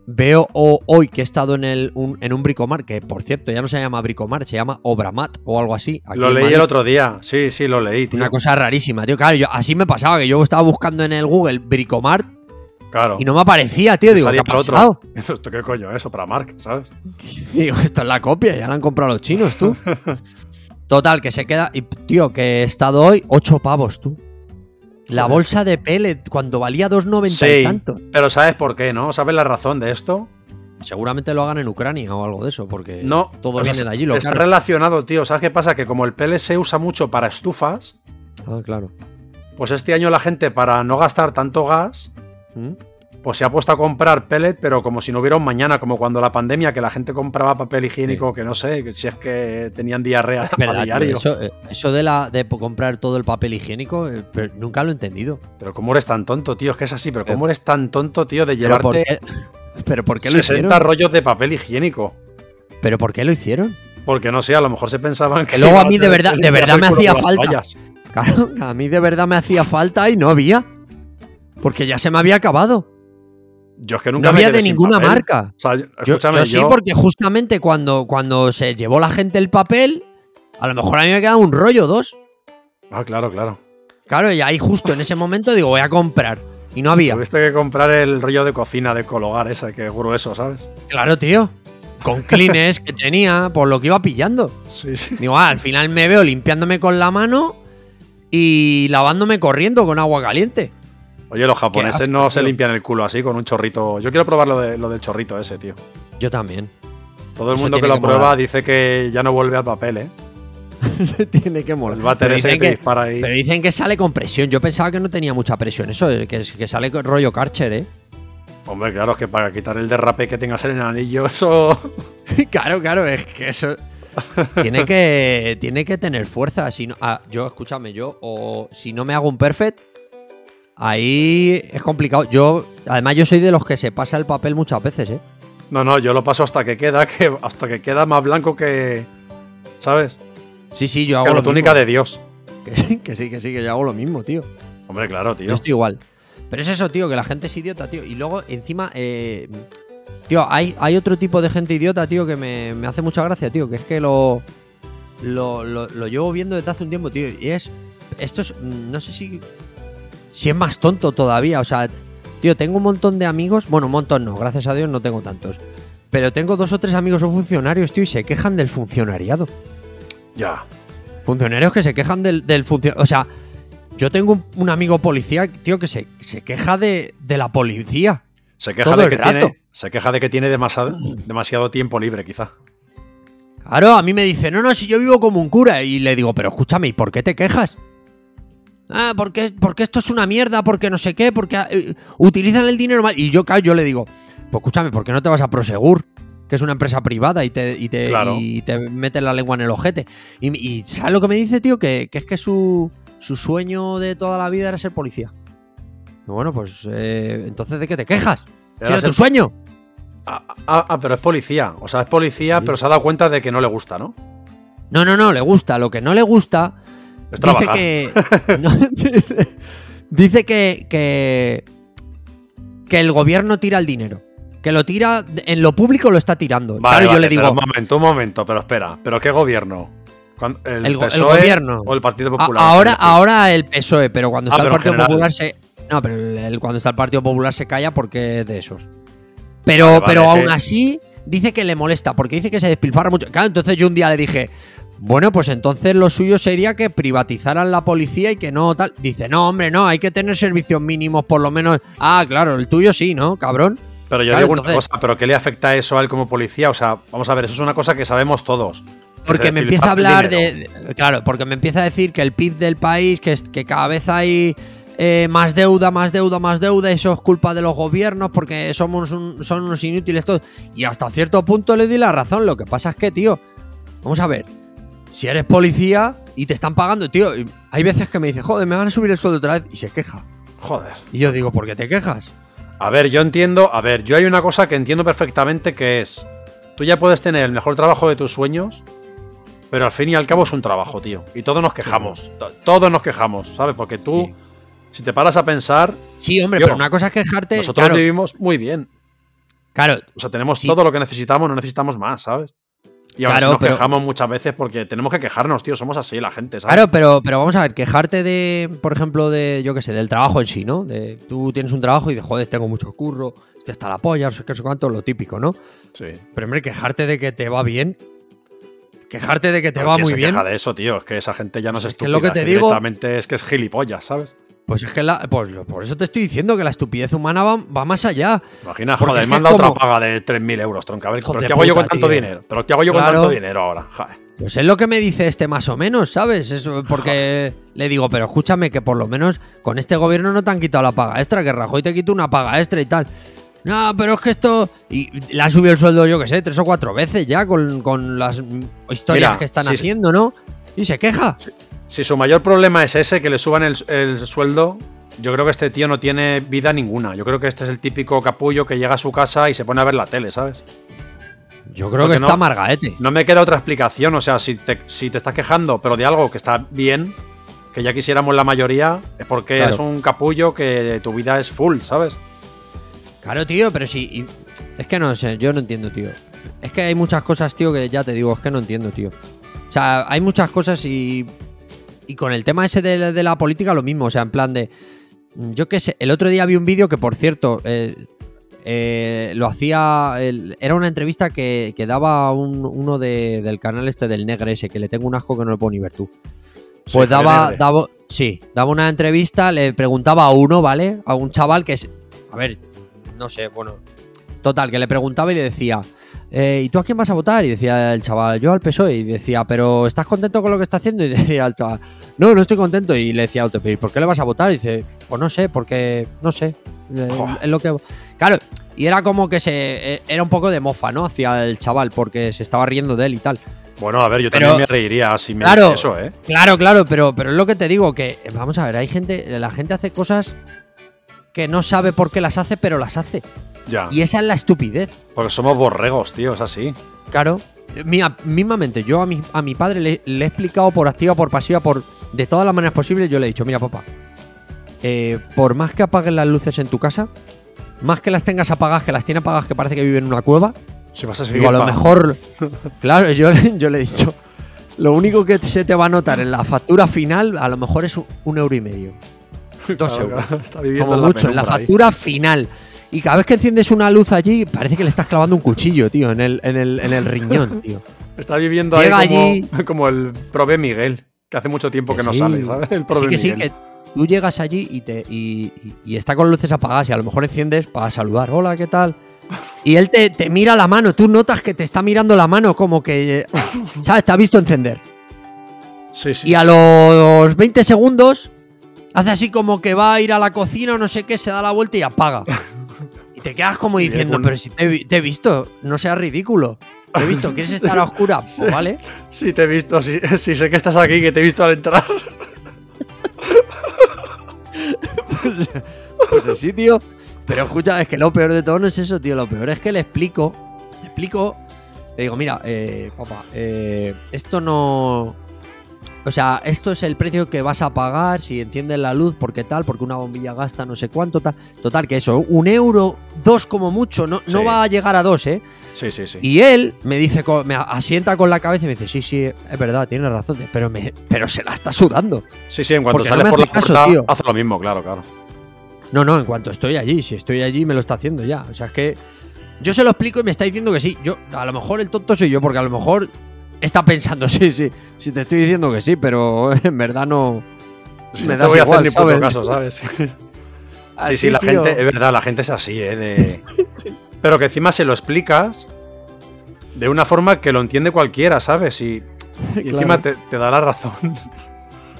Veo o- hoy que he estado en, el, un, en un bricomar, que por cierto ya no se llama bricomar, se llama Obramat o algo así. aquí Lo leí el otro día. Sí, sí, lo leí, tío. Una cosa rarísima, tío. Claro, yo, así me pasaba, que yo estaba buscando en el Google bricomart Claro. y no me aparecía, tío. Me Digo, ¿qué ha para otro. pasado? (laughs) ¿Esto qué coño es? Eso para Mark, ¿sabes? (laughs) Digo, esto es la copia, ya la han comprado los chinos, tú. (laughs) Total, que se queda. Y, tío, que he estado hoy 8 pavos, tú. La bolsa de pellet cuando valía 2,90 y Sí, tanto. pero ¿sabes por qué, no? ¿Sabes la razón de esto? seguramente lo hagan en Ucrania o algo de eso, porque No, todo sea, viene de allí. Lo Está relacionado, tío. ¿Sabes qué pasa? Que como el PL se usa mucho para estufas, Ah, claro. pues este año la gente, para no gastar tanto gas, ¿Mm? Pues se ha puesto a comprar pellet, pero como si no hubiera un mañana, como cuando la pandemia, que la gente compraba papel higiénico, que no sé, si es que tenían diarrea Verdad, diario. eso, eh, eso de la de comprar todo el papel higiénico, eh, pero nunca lo he entendido. Pero cómo eres tan tonto, tío, es que es así, pero cómo eres tan tonto, tío, de Pero ¿por llevarte qué, (laughs) pero ¿por qué lo 60 hicieron? rollos de papel higiénico. ¿Pero por qué lo hicieron? Porque no sé, a lo mejor se pensaban que. Que luego a mí de verdad- de verdad me hacía falta. Claro, a mí de verdad me hacía falta y no había. Porque ya se me había acabado. Yo es que No nunca me había de ninguna papel. marca. O sea, yo- Yo, escúchame, yo sí, yo- porque justamente cuando, cuando se llevó la gente el papel, a lo mejor a mí me quedaba un rollo, dos. Ah, claro, claro. Claro, y ahí justo en ese momento digo, voy a comprar. Y no había. Tuviste que comprar el rollo de cocina de Cologar ese, que es grueso, ¿sabes? Claro, tío. Con clines que tenía, por lo que iba pillando. Sí, sí. Digo, ah, al final me veo limpiándome con la mano y lavándome corriendo con agua caliente. Oye, los japoneses asco, no se limpian el culo así con un chorrito. Yo quiero probar lo, de, lo del chorrito ese, tío. Yo también. Todo el Eso mundo que lo que prueba molar. dice que ya no vuelve al papel, ¿eh? (laughs) Tiene que molar. El váter ese que que, dispara ahí. pero dicen que sale con presión. Yo pensaba que no tenía mucha presión. Eso, eh, que, que sale rollo Karcher, ¿eh? Hombre, claro, es que para quitar el derrape que tengas en el anillo, (laughs) eso. (laughs) claro, claro, es que eso. tiene que, tiene que tener fuerza. Si no, ah, yo, escúchame, yo, o si no me hago un perfect, ahí es complicado. Yo, además, yo soy de los que se pasa el papel muchas veces, ¿eh? No, no, yo lo paso hasta que queda, que hasta que queda más blanco que. ¿Sabes? Sí, sí, yo hago Que lo la túnica mismo. de Dios. (laughs) Que sí, que sí, que sí, que yo hago lo mismo, tío. Hombre, claro, tío. Yo estoy igual. Pero es eso, tío, que la gente es idiota, tío. Y luego, encima, eh, tío, hay, hay otro tipo de gente idiota, tío, que me, me hace mucha gracia, tío. Que es que lo, lo, lo, lo llevo viendo desde hace un tiempo, tío. Y es. Esto es. No sé si. Si es más tonto todavía. O sea, tío, tengo un montón de amigos. Bueno, un montón no, gracias a Dios no tengo tantos. Pero tengo dos o tres amigos o funcionarios, tío, y se quejan del funcionariado. Ya. Funcionarios que se quejan del, del funcionario. O sea, yo tengo un, un amigo policía, tío, que se, se queja de, de la policía. Se queja Todo de el que rato. tiene. Se queja de que tiene demasiado, demasiado tiempo libre, quizá. Claro, a mí me dice, no, no, si yo vivo como un cura. Y le digo, pero escúchame, ¿y por qué te quejas? Ah, porque, porque esto es una mierda, porque no sé qué, porque eh, utilizan el dinero mal. Y yo, claro, yo le digo, pues escúchame, ¿por qué no te vas a Prosegur? Que es una empresa privada y te, y te, Claro. y te metes la lengua en el ojete. Y, y ¿sabes lo que me dice, tío? Que, que es que su, su sueño de toda la vida era ser policía. Y bueno, pues eh, entonces ¿de qué te quejas? Si Era tu sueño. Ah, ah, ah, pero es policía. O sea, es policía, Sí. pero se ha dado cuenta de que no le gusta, ¿no? No, no, no, le gusta. Lo que no le gusta Es dice que. no, (laughs) dice- que, que. que el gobierno tira el dinero. Que lo tira. En lo público lo está tirando. Vale, claro, yo le digo. Un momento, un momento, pero espera. ¿Pero qué gobierno? ¿El, gobierno. o el Partido "A- Popular? ahora, ahora el PSOE, pero cuando Ah, está el pero Partido. Popular se. No, pero el- cuando está el Partido Popular se calla porque es de esos. Pero, Vale, pero aún así dice que le molesta, porque dice que se despilfarra mucho. Claro, entonces yo un día le dije, bueno, pues entonces lo suyo sería que privatizaran la policía y que no tal. Dice, no, hombre, no, hay que tener servicios mínimos por lo menos. Ah, claro, el tuyo sí, ¿no, cabrón? Pero yo Claro, digo una cosa, ¿pero qué le afecta eso a él como policía? O sea, vamos a ver, eso es una cosa que sabemos todos. Que Porque me empieza a hablar de, Claro, porque me empieza a decir que el PIB del país, que, es- que cada vez hay eh, más deuda, más deuda, más deuda, eso es culpa de los gobiernos, porque somos un- son unos inútiles todos. Y hasta cierto punto le di la razón. Lo que pasa es que, tío, vamos a ver. Si eres policía y te están pagando, tío, hay veces que me dice, joder, me van a subir el sueldo otra vez, y se queja. Joder. Y yo digo, ¿por qué te quejas? A ver, yo entiendo. A ver, yo hay una cosa que entiendo perfectamente que es. Tú ya puedes tener el mejor trabajo de tus sueños, pero al fin y al cabo es un trabajo, tío. Y todos nos quejamos. to- Todos nos quejamos, ¿sabes? Porque tú, Sí. si te paras a pensar, Sí, hombre, pero una cosa es quejarte. nosotros claro, vivimos muy bien. claro, O sea, tenemos Sí. todo lo que necesitamos, no necesitamos más, ¿sabes? Y ahora Claro, nos pero- quejamos muchas veces porque tenemos que quejarnos, tío. Somos así, la gente, ¿sabes? Claro, pero, pero vamos a ver, quejarte de, por ejemplo, de, yo qué sé, del trabajo en sí, ¿no? De, tú tienes un trabajo y de, joder, tengo mucho curro, este está la polla, no sé qué, no sé cuánto, lo típico, ¿no? Sí. Pero, hombre, quejarte de que te va bien, quejarte de que te Pero va ¿quién muy se bien. queja de eso, tío. Es que esa gente ya no es Es que es estúpida. lo que te que digo. Es que es gilipollas, ¿sabes? Pues es que la, pues, por eso te estoy diciendo que la estupidez humana va, va más allá. Imagina, Porque joder, es es como- otra paga de 3.000 euros, tronca. A ver, Hijo ¿pero de qué hago yo con tanto tío. dinero? ¿Pero qué hago yo con tanto dinero ahora? Joder. Pues es lo que me dice este más o menos, ¿sabes? Eso, porque le digo, pero escúchame que por lo menos con este gobierno no te han quitado la paga extra, que Rajoy te quitó una paga extra y tal. No, pero es que esto... Y le han subido el sueldo, yo que sé, tres o cuatro veces ya con, con las historias Mira, que están sí, sí. haciendo, ¿no? Y se queja. Si su mayor problema es ese, que le suban el, el sueldo, yo creo que este tío no tiene vida ninguna. Yo creo que este es el típico capullo que llega a su casa y se pone a ver la tele, ¿sabes? Yo creo Porque que no- está amargaete. No me queda otra explicación. O sea, si te, si te estás quejando, pero de algo que está bien, que ya quisiéramos la mayoría, es porque Claro. es un capullo que tu vida es full, ¿sabes? Claro, tío, pero sí. y- es que no sé, yo no entiendo, tío. Es que hay muchas cosas, tío, que ya te digo, es que no entiendo, tío. O sea, hay muchas cosas y. Y con el tema ese de, de la política, lo mismo. O sea, en plan de. Yo qué sé, el otro día vi un vídeo que, por cierto, eh, eh, lo hacía. el- era una entrevista que, que daba un- uno de- del canal este del Negre ese, que le tengo un asco que no lo puedo ni ver tú. Pues Sí, daba, daba, sí, daba una entrevista, le preguntaba a uno, ¿vale? A un chaval que es, a ver, no sé, bueno, total, que le preguntaba y le decía, eh, ¿y tú a quién vas a votar? Y decía el chaval, yo al PSOE. E". Y decía, ¿pero estás contento con lo que está haciendo? Y (laughs) decía el chaval, no, no estoy contento. Y le decía a otro, ¿pero ¿y por qué le vas a votar? Y dice, pues no sé, porque, no sé, eh, es lo que... Claro, y era como que se, eh, era un poco de mofa, ¿no? Hacia el chaval, porque se estaba riendo de él y tal. Bueno, a ver, yo Pero- también me reiría si me Claro. eso, ¿eh? Claro, claro, pero, pero es lo que te digo, que eh, vamos a ver, hay gente, la gente hace cosas que no sabe por qué las hace, pero las hace. Ya. Y esa es la estupidez. Porque somos borregos, tío, es así. Claro. Mira, mismamente, yo a mi, a mi padre le, le he explicado por activa, por pasiva, por de todas las maneras posibles, yo le he dicho, mira papá, eh, por más que apaguen las luces en tu casa, más que las tengas apagadas, que las tiene apagadas que parece que vive en una cueva, Si vas a seguir Digo, a lo mejor. (laughs) Claro, yo, yo le he dicho. Lo único que se te va a notar en la factura final, a lo mejor es un, un euro y medio. (laughs) Dos Claro, euros. claro, está Como en la mucho, en la ahí. factura final. Y cada vez que enciendes una luz allí, parece que le estás clavando un cuchillo, tío, en el, en el, en el riñón, (laughs) tío. Está viviendo Llega ahí como, allí- (laughs) como el Prove Miguel, que hace mucho tiempo que, Que no sí. sale, ¿sabes? El Prove Sí que sí, Miguel. que tú llegas allí y, te, y, y- y está con luces apagadas y a lo mejor enciendes para saludar. Hola, ¿qué tal? Y él te, te mira la mano, tú notas que te está mirando la mano como que, (laughs) ¿sabes? Te ha visto encender. Sí, sí. Y a los 20 segundos hace así como que va a ir a la cocina o no sé qué, se da la vuelta y apaga. Te quedas como diciendo, pero si te, he vi- te he visto, no seas ridículo. Te he visto, ¿quieres estar a (laughs) oscura? Pues vale. Sí, te he visto, sí, sí sé que estás aquí, que te he visto al entrar. (laughs) Pues sí, tío. Pero escucha, es que lo peor de todo no es eso, tío. Lo peor es que le explico, le explico, le digo, mira, eh, papá, eh, esto no... O sea, esto es el precio que vas a pagar si enciendes la luz, porque tal, porque una bombilla gasta no sé cuánto, tal. Total, que eso, un euro, dos como mucho, no, va a llegar a dos, ¿eh? Sí, sí, sí. Y él me dice, me asienta con la cabeza y me dice, sí, sí, es verdad, tienes razón, pero, me, pero se la está sudando. Sí, sí, en cuanto porque no me por la caso, puerta, tío. hace lo mismo, claro, claro. No, no, en cuanto estoy allí, si estoy allí me lo está haciendo ya. O sea, es que yo se lo explico y me está diciendo que sí. Yo, a lo mejor el tonto soy yo, porque a lo mejor está pensando, (laughs) sí, sí, sí te estoy diciendo que sí, pero (laughs) en verdad no. Sí, Me no te das voy a igual, hacer ni puto ¿sabes? caso, ¿sabes? (laughs) sí, Así, sí, la tío. gente, es verdad, la gente es así, ¿eh? De... Pero que encima se lo explicas de una forma que lo entiende cualquiera, ¿sabes? Y, y Claro. encima te, te da la razón.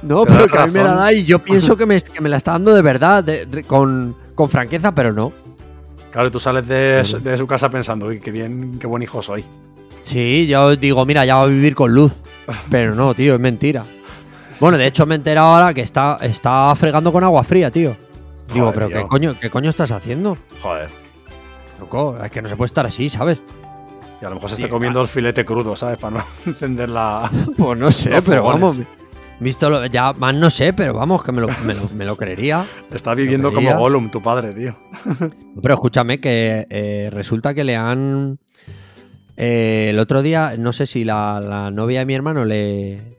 No, pero que a mí me la da y yo pienso que me, que me la está dando de verdad, de- de- con, con franqueza, pero no. Claro, tú sales de, de su casa pensando, uy, qué bien, qué buen hijo soy. Sí, yo digo, mira, ya va a vivir con luz. (laughs) Pero no, tío, es mentira. Bueno, de hecho me he enterado ahora que está, está fregando con agua fría, tío. Digo, Joder, pero tío. ¿qué coño, ¿qué coño estás haciendo? Joder. Loco, es que no se puede estar así, ¿sabes? Y a lo mejor se Tío, está comiendo el filete crudo, ¿sabes? Para no (laughs) encender la. (laughs) Pues no sé, pero vamos. Visto lo, ya más no sé, pero vamos, que me lo, me lo- me lo creería. Está viviendo como Gollum, tu padre, tío. Pero escúchame que eh, resulta que le han... eh, el otro día, no sé si la, la novia de mi hermano le,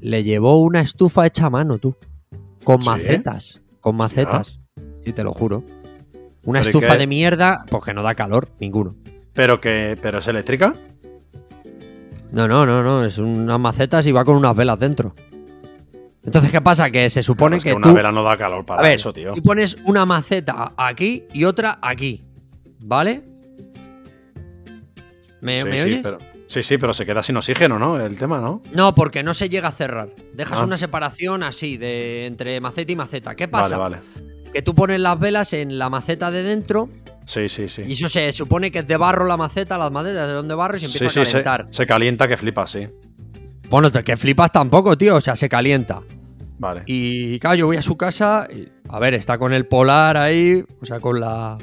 le llevó una estufa hecha a mano, tú. Con ¿Sí? macetas. Con macetas. Sí, te lo juro. Una ¿Pero y estufa qué? de mierda, pues que no da calor, ninguno. Pero que. ¿Pero es eléctrica? No, no, no, no. Es unas macetas y va con unas velas dentro. Entonces, ¿qué pasa? Que se supone Es que, que una tú, vela no da calor a para ver, eso, tío. tú pones una maceta aquí y otra aquí, ¿vale? ¿Me, sí, me sí, oyes? pero, sí, sí, pero se queda sin oxígeno, ¿no? El tema, ¿no? No, porque no se llega a cerrar. Dejas Ah. una separación así de entre maceta y maceta. ¿Qué pasa? Vale, vale. Que tú pones las velas en la maceta de dentro Sí, sí, sí. y eso se supone que es de barro la maceta, las macetas de barro y se empieza sí, a se, calentar. se calienta que flipas, sí. Bueno, que flipas tampoco, tío. O sea, se calienta. Vale. Y claro, yo voy a su casa y, a ver, está con el polar ahí, o sea, con la.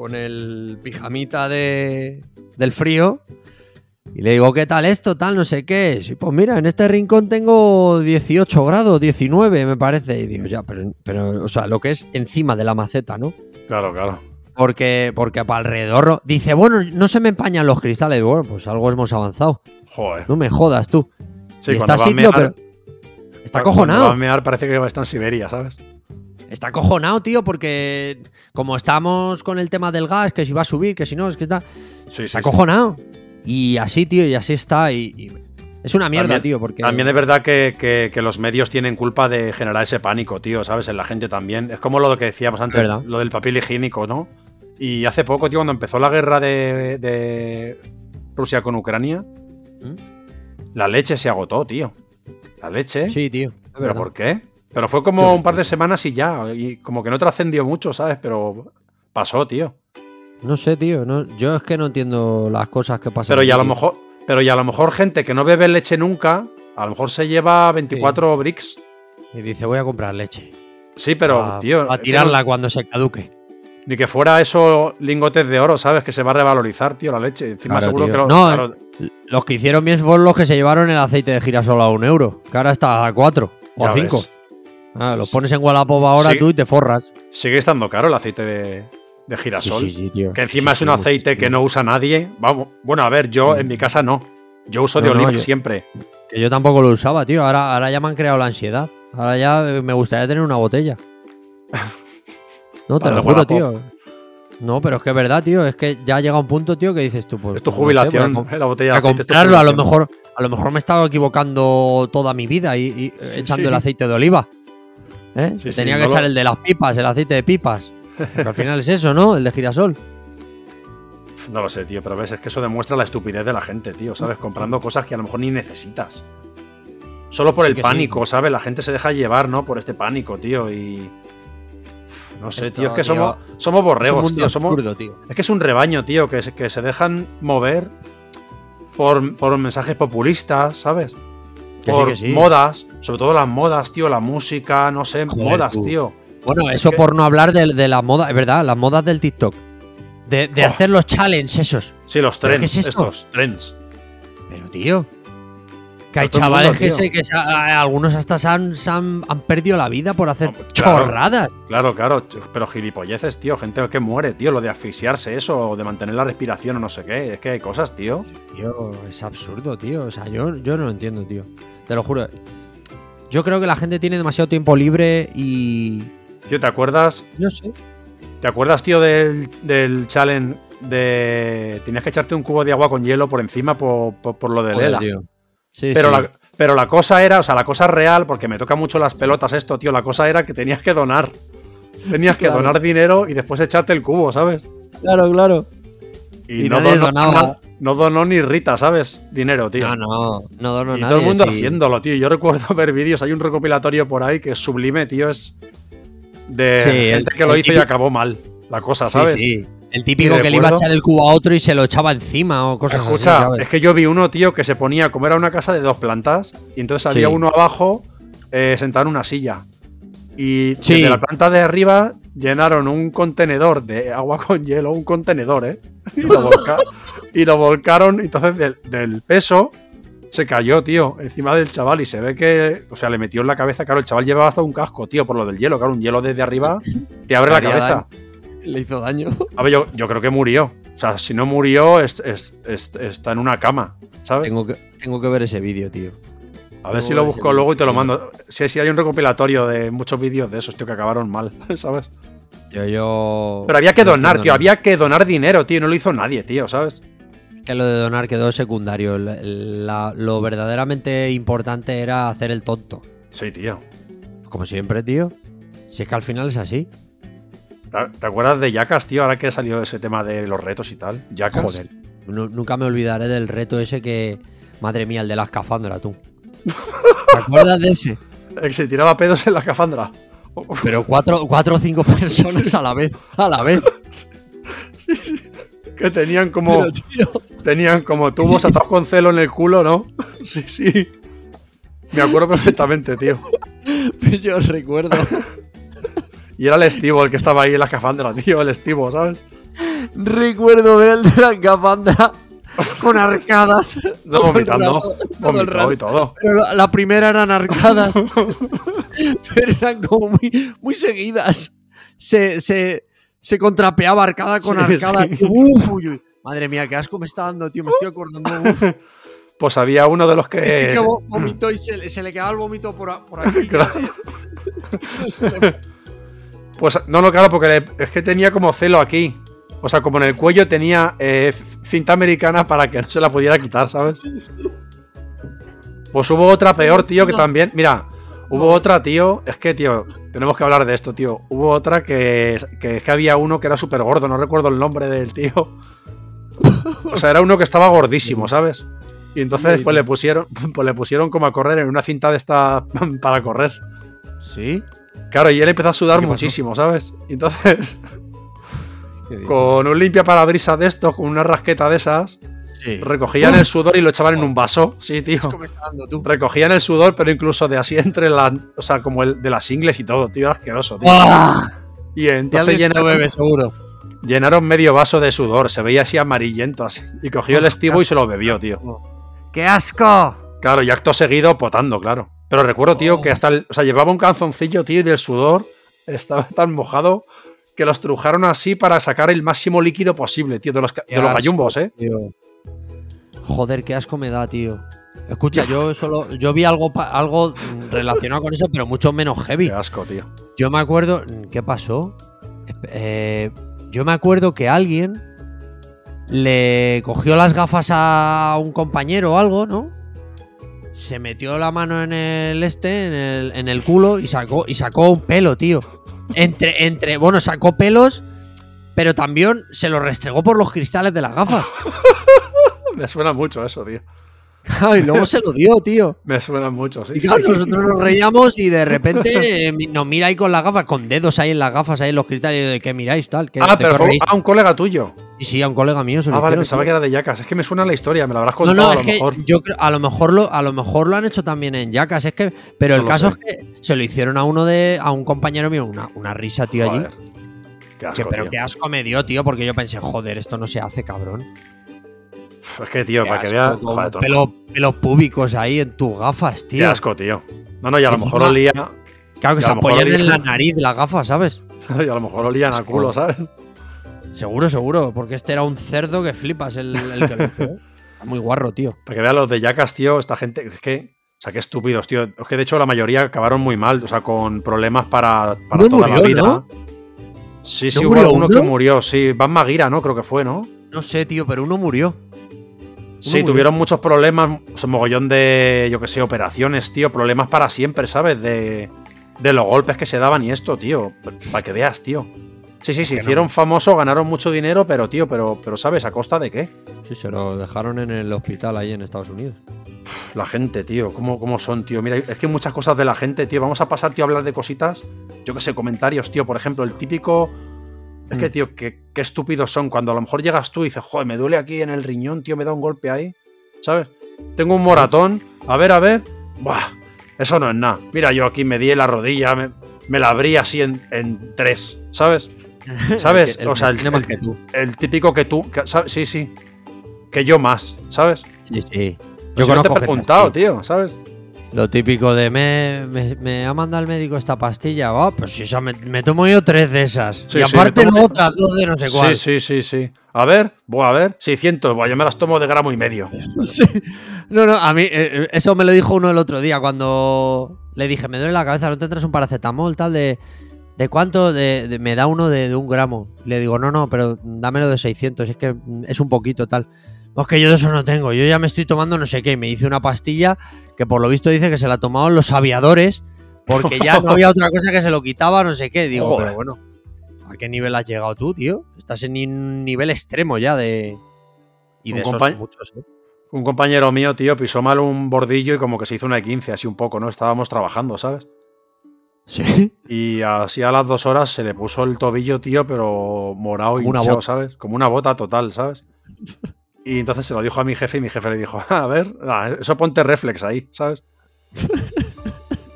Con el pijamita de, del frío. Y le digo, ¿qué tal esto? Tal, no sé qué. Sí, pues mira, en este rincón tengo 18 grados, 19, me parece. Y digo, ya, pero, pero, o sea, lo que es encima de la maceta, ¿no? Claro, claro. Porque, porque para alrededor. Dice, bueno, no se me empañan los cristales. Digo, bueno, pues algo hemos avanzado. Joder. No me jodas tú. Sí, y está así, mear- pero. Está cuando va a mear parece que está en Siberia, ¿sabes? Está acojonado, tío, porque como estamos con el tema del gas, que si va a subir, que si no, es que está. Sí. Está sí. acojonado. Y así, tío, y así está. Y, y- es una mierda, También- tío, porque. También es verdad que, que- que los medios tienen culpa de generar ese pánico, tío, ¿sabes? En la gente también. Es como lo que decíamos antes, Verdad. lo del papel higiénico, ¿no? Y hace poco, tío, cuando empezó la guerra de, de Rusia con Ucrania, ¿Mm? la leche se agotó, tío. La leche. Sí, tío. ¿Pero verdad. por qué? Pero fue como un par de semanas y ya. Y como que no trascendió mucho, ¿sabes? Pero pasó, tío. No sé, tío. No, yo es que no entiendo las cosas que pasan. Pero ya a lo mejor. Pero ya a lo mejor gente que no bebe leche nunca, a lo mejor se lleva 24 bricks. Y dice, voy a comprar leche. Sí, pero, a, tío. a tirarla cuando se caduque. Ni que fuera eso lingotes de oro, ¿sabes? Que se va a revalorizar, tío, la leche. Encima Claro, seguro tío. que lo. No, claro, Los que hicieron bien fueron los que se llevaron el aceite de girasol a un euro. Que ahora está a cuatro o a ya cinco. ves. Ah, los pones en Wallapop ahora Sí. tú y te forras. Sigue estando caro el aceite de, de girasol. tío. Que encima Sí, es sí, un aceite que no usa nadie. Vamos. Bueno, a ver, yo en mi casa no. Yo uso de No, no, oliva yo- siempre. Que yo tampoco lo usaba, tío. Ahora, ahora ya me han creado la ansiedad. Ahora ya eh, me gustaría tener una botella. (laughs) No, te lo juro, tío. No, pero es que es verdad, tío. Es que ya llega un punto, tío, que dices tú, pues. Es tu no sé, jubilación. a com- la botella a de tu comprarlo, a lo mejor, a lo mejor me he estado equivocando toda mi vida y, y, eh, Sí, echando sí. el aceite de oliva. ¿Eh? Sí, sí, Tenía que no lo- echar el de las pipas, el aceite de pipas. Porque al final es eso, ¿no? El de girasol. No lo sé, tío, pero ves, es que eso demuestra la estupidez de la gente, tío, ¿sabes? Comprando cosas que a lo mejor ni necesitas. Solo por Sí el sí. pánico, ¿sabes? La gente se deja llevar, ¿no? Por este pánico, tío, y. No sé, Esto, tío, es que tío, somos, somos borregos, tío. Somos, absurdo, tío. es que es un rebaño, tío, que se, que se dejan mover por, por mensajes populistas, ¿sabes? Que sí, por que sí. modas, sobre todo las modas, tío, la música, no sé, Joder, modas, tú. tío. Bueno, eso por no hablar de, de la moda, es verdad, las modas del TikTok. De, de Oh. hacer los challenges esos. Sí, los ¿Pero qué trends, es esto? estos, trends. Pero, tío. Que hay mundo, chavales que, se, que se- a- algunos hasta se han, se han, han perdido la vida por hacer No, claro. chorradas. Claro, claro, pero gilipolleces, tío, gente que muere, tío, lo de asfixiarse eso, o de mantener la respiración o no sé qué, es que hay cosas, tío. Tío, es absurdo, tío. O sea, yo, yo no lo entiendo, tío. Te lo juro. Yo creo que la gente tiene demasiado tiempo libre y. Tío, ¿te acuerdas? No sé. ¿Te acuerdas, tío, del, del challenge de... Tenías que echarte un cubo de agua con hielo por encima por, por- por lo de Joder, Lela? tío. Sí, Pero, sí. La, pero la cosa era, o sea, la cosa real, porque me toca mucho las pelotas esto, tío, la cosa era que tenías que donar. Tenías que Claro. donar dinero y después echarte el cubo, ¿sabes? Claro, claro. Y, Y no, nadie donaba. No donó ni Rita, ¿sabes? Dinero, tío. No, no, no dono y nadie, todo el mundo sí. haciéndolo, tío. Yo recuerdo (laughs) ver vídeos, hay un recopilatorio por ahí que es sublime, tío, es de Sí, gente el- que lo hizo y acabó mal la cosa, Sí, ¿sabes? sí. El típico que le iba a echar el cubo a otro y se lo echaba encima o cosas Escucha, así. ¿sabes? es que yo vi uno, tío, que se ponía, como era una casa de dos plantas, y entonces había Sí. uno abajo eh, sentado en una silla. Y Sí. desde la planta de arriba llenaron un contenedor de agua (laughs) con hielo, un contenedor, ¿eh? Y lo, volca- y lo volcaron, y entonces del, del peso se cayó, tío, encima del chaval, y se ve que, o sea, le metió en la cabeza, claro, el chaval llevaba hasta un casco, tío, por lo del hielo, claro, un hielo desde arriba te abre la cabeza. Le hizo daño. A ver, yo, yo creo que murió. O sea, si no murió, es- es- es- está en una cama, ¿sabes? Tengo que, tengo que ver ese vídeo, tío. A ver si lo busco luego y te lo mando. Si, si hay un recopilatorio de muchos vídeos de esos, tío, que acabaron mal, (laughs) ¿sabes? Yo, yo. Pero había que no donar, tío, nada. había que donar dinero, tío, no lo hizo nadie, tío, ¿sabes? Que lo de donar quedó secundario. La- la- lo verdaderamente importante era hacer el tonto. Sí, tío. como siempre, tío. Si es que al final es así. ¿Te acuerdas de Jackass, tío? Ahora que ha salido ese tema de los retos y tal. Joder. Nu- nunca me olvidaré del reto ese que. Madre mía, el de la escafandra, tú. ¿Te acuerdas de ese? (laughs) El que se tiraba pedos en la escafandra. Pero cuatro, cuatro o cinco (laughs) personas a la vez. A la vez. Que tenían como. Tenían como tubos atados con celo en el culo, ¿no? Sí, sí. Me acuerdo perfectamente, tío. pues (laughs) yo recuerdo. Y era el estivo el que estaba ahí en la escafandra, tío, el estivo, ¿sabes? Recuerdo ver el de la escafandra (laughs) con arcadas. No, vomitando. rato, Vomitó y todo. Pero la, primera eran arcadas. (laughs) pero eran como muy, muy seguidas. Se, se, se contrapeaba arcada con Sí, arcada. sí. Uf, uy, uy. Madre mía, qué asco me está dando, tío. Me estoy acordando. Uf. (laughs) Pues había uno de los que. Este que vo- (clears throat) vomitó y se, le- se le quedaba el vómito por, a- por aquí. Claro. Pues no, no, claro, porque le- es que tenía como celo aquí. O sea, como en el cuello tenía eh, cinta americana para que no se la pudiera quitar, ¿sabes? Pues hubo otra peor, tío, que también. Mira, hubo otra, tío. Es que, tío, tenemos que hablar de esto, tío. Hubo otra que, que es que había uno que era súper gordo, no recuerdo el nombre del tío. O sea, era uno que estaba gordísimo, ¿sabes? Y entonces, pues le pusieron, pues le pusieron como a correr en una cinta de esta (laughs) para correr. ¿Sí? Claro, y él empezó a sudar muchísimo, ¿sabes? Y entonces. Con un limpia parabrisas de estos, con una rasqueta de esas, Sí. recogían el sudor y lo echaban en un vaso. Sí, tío. Tú. Recogían el sudor, pero incluso de así entre las. O sea, como el de las ingles y todo, tío, asqueroso, tío. Y entonces llenaron, bebe, seguro. llenaron medio vaso de sudor, se veía así amarillento, así. Y cogió el estivo y se lo bebió, tío. ¡Qué asco! Claro, y acto seguido potando, claro. Pero recuerdo, tío, Oh. que hasta el. O sea, llevaba un calzoncillo, tío, y del sudor estaba tan mojado que los trujaron así para sacar el máximo líquido posible, tío, de los, de los gallumbos, ¿eh? tío. Joder, qué asco me da, tío. Escucha, (laughs) yo solo yo vi algo algo relacionado con eso, pero mucho menos heavy. Qué asco, tío. Yo me acuerdo, ¿qué pasó? Eh, yo me acuerdo que alguien le cogió las gafas a un compañero o algo, ¿no? Se metió la mano en el este, en el, en el culo y sacó y sacó un pelo, tío. Entre entre, bueno, sacó pelos, pero también se lo restregó por los cristales de las gafas. (laughs) Me suena mucho eso, tío. (laughs) y luego se lo dio, tío. Me suena mucho, sí. Y sí. claro, nosotros nos reíamos y de repente (laughs) eh, nos mira ahí con las gafas, con dedos ahí en las gafas, ahí en los cristales, ¿de qué miráis tal? ¿Qué, Ah, pero fue a un colega tuyo. Y sí, a un colega mío se lo Ah, vale, hicieron, pensaba tío. que era de Yacas. Es que me suena la historia, me la habrás No, contado no, a es lo que mejor. yo creo, a lo mejor lo, a lo mejor lo han hecho también en Jackass, es que, pero el No caso sé. es que se lo hicieron a uno de, a un compañero mío, una, una risa, tío, allí. Joder. Qué asco, Que, pero tío. qué asco me dio, tío, porque yo pensé, joder, esto no se hace, cabrón. Es que, tío, Qué para que veas. con Joder, tronco. pelo- pelos púbicos ahí en tus gafas, Qué tío. asco, tío. No, no, y a lo mejor olía. Claro que se apoyan en la nariz las gafas, ¿sabes? (laughs) Y a lo mejor olían a culo, ¿sabes? Seguro, seguro, porque este era un cerdo que flipas el, el que lo hizo, ¿eh? Está Muy guarro, tío. Para que veas los de Yacas, tío, esta gente. Es que. O sea, qué estúpidos, tío. Es que de hecho la mayoría acabaron muy mal, o sea, con problemas para, para toda la vida. ¿no? Sí, sí, ¿No hubo uno? que murió, sí. Van Maguira, ¿no? Creo que fue, ¿no? No sé, tío, pero uno murió. Sí, tuvieron muchos problemas, o sea, mogollón de, yo que sé, operaciones, tío, problemas para siempre, ¿sabes? De, de los golpes que se daban y esto, tío, para que veas, tío. Sí, sí, se Que no. hicieron famosos, ganaron mucho dinero, pero, tío, pero, pero ¿sabes? ¿A costa de qué? Sí, se lo dejaron en el hospital ahí en Estados Unidos. La gente, tío, ¿cómo, cómo son, tío? Mira, es que muchas cosas de la gente, tío. Vamos a pasar, tío, a hablar de cositas. Yo que sé, comentarios, tío. Por ejemplo, el típico. Es que, Mm. tío, qué, qué estúpidos son. Cuando a lo mejor llegas tú y dices, joder, me duele aquí en el riñón, tío, me da un golpe ahí. ¿Sabes? Tengo un moratón. A ver, a ver. Buah, eso no es nada. Mira, yo aquí me di la rodilla, me, me la abrí así en, en tres, ¿sabes? (laughs) ¿Sabes? El que- el o sea, el, más el- que tú. el típico que tú. Sí, sí. Que yo más, ¿sabes? Sí, sí. Yo no te he preguntado, tío, ¿sabes? Lo típico de me, me, me ha mandado el médico esta pastilla. Oh, pues si esa me, me tomo yo tres de esas. Sí, y sí, aparte tomo- luego otras dos de no sé cuál. Sí, sí, sí, sí. A ver, voy a ver. 600, buah, yo me las tomo de gramo y medio. (laughs) Sí. No, no, a mí eh, eh, eso me lo dijo uno el otro día cuando le dije, me duele la cabeza, ¿no tendrás un paracetamol tal de... ¿De cuánto? De, de- me da uno de, de un gramo. Le digo, no, no, pero dámelo de 600, es que es un poquito tal. Pues que yo de eso no tengo, yo ya me estoy tomando no sé qué. Y me hice una pastilla que por lo visto dice que se la tomaban los aviadores Porque ya no había otra cosa que se lo quitaba, no sé qué. Digo, Joder. pero bueno, ¿a qué nivel has llegado tú, tío? Estás en un nivel extremo ya de. Y de esos muchos, ¿eh? Un compañero mío, tío, pisó mal un bordillo y como que se hizo una de 15, así un poco, ¿no? Estábamos trabajando, ¿sabes? Sí. Y así a las dos horas se le puso el tobillo, tío, pero morado y hinchado, bota. ¿sabes? Como una bota total, ¿sabes? Y entonces se lo dijo a mi jefe y mi jefe le dijo, a ver, eso ponte reflex ahí, ¿sabes?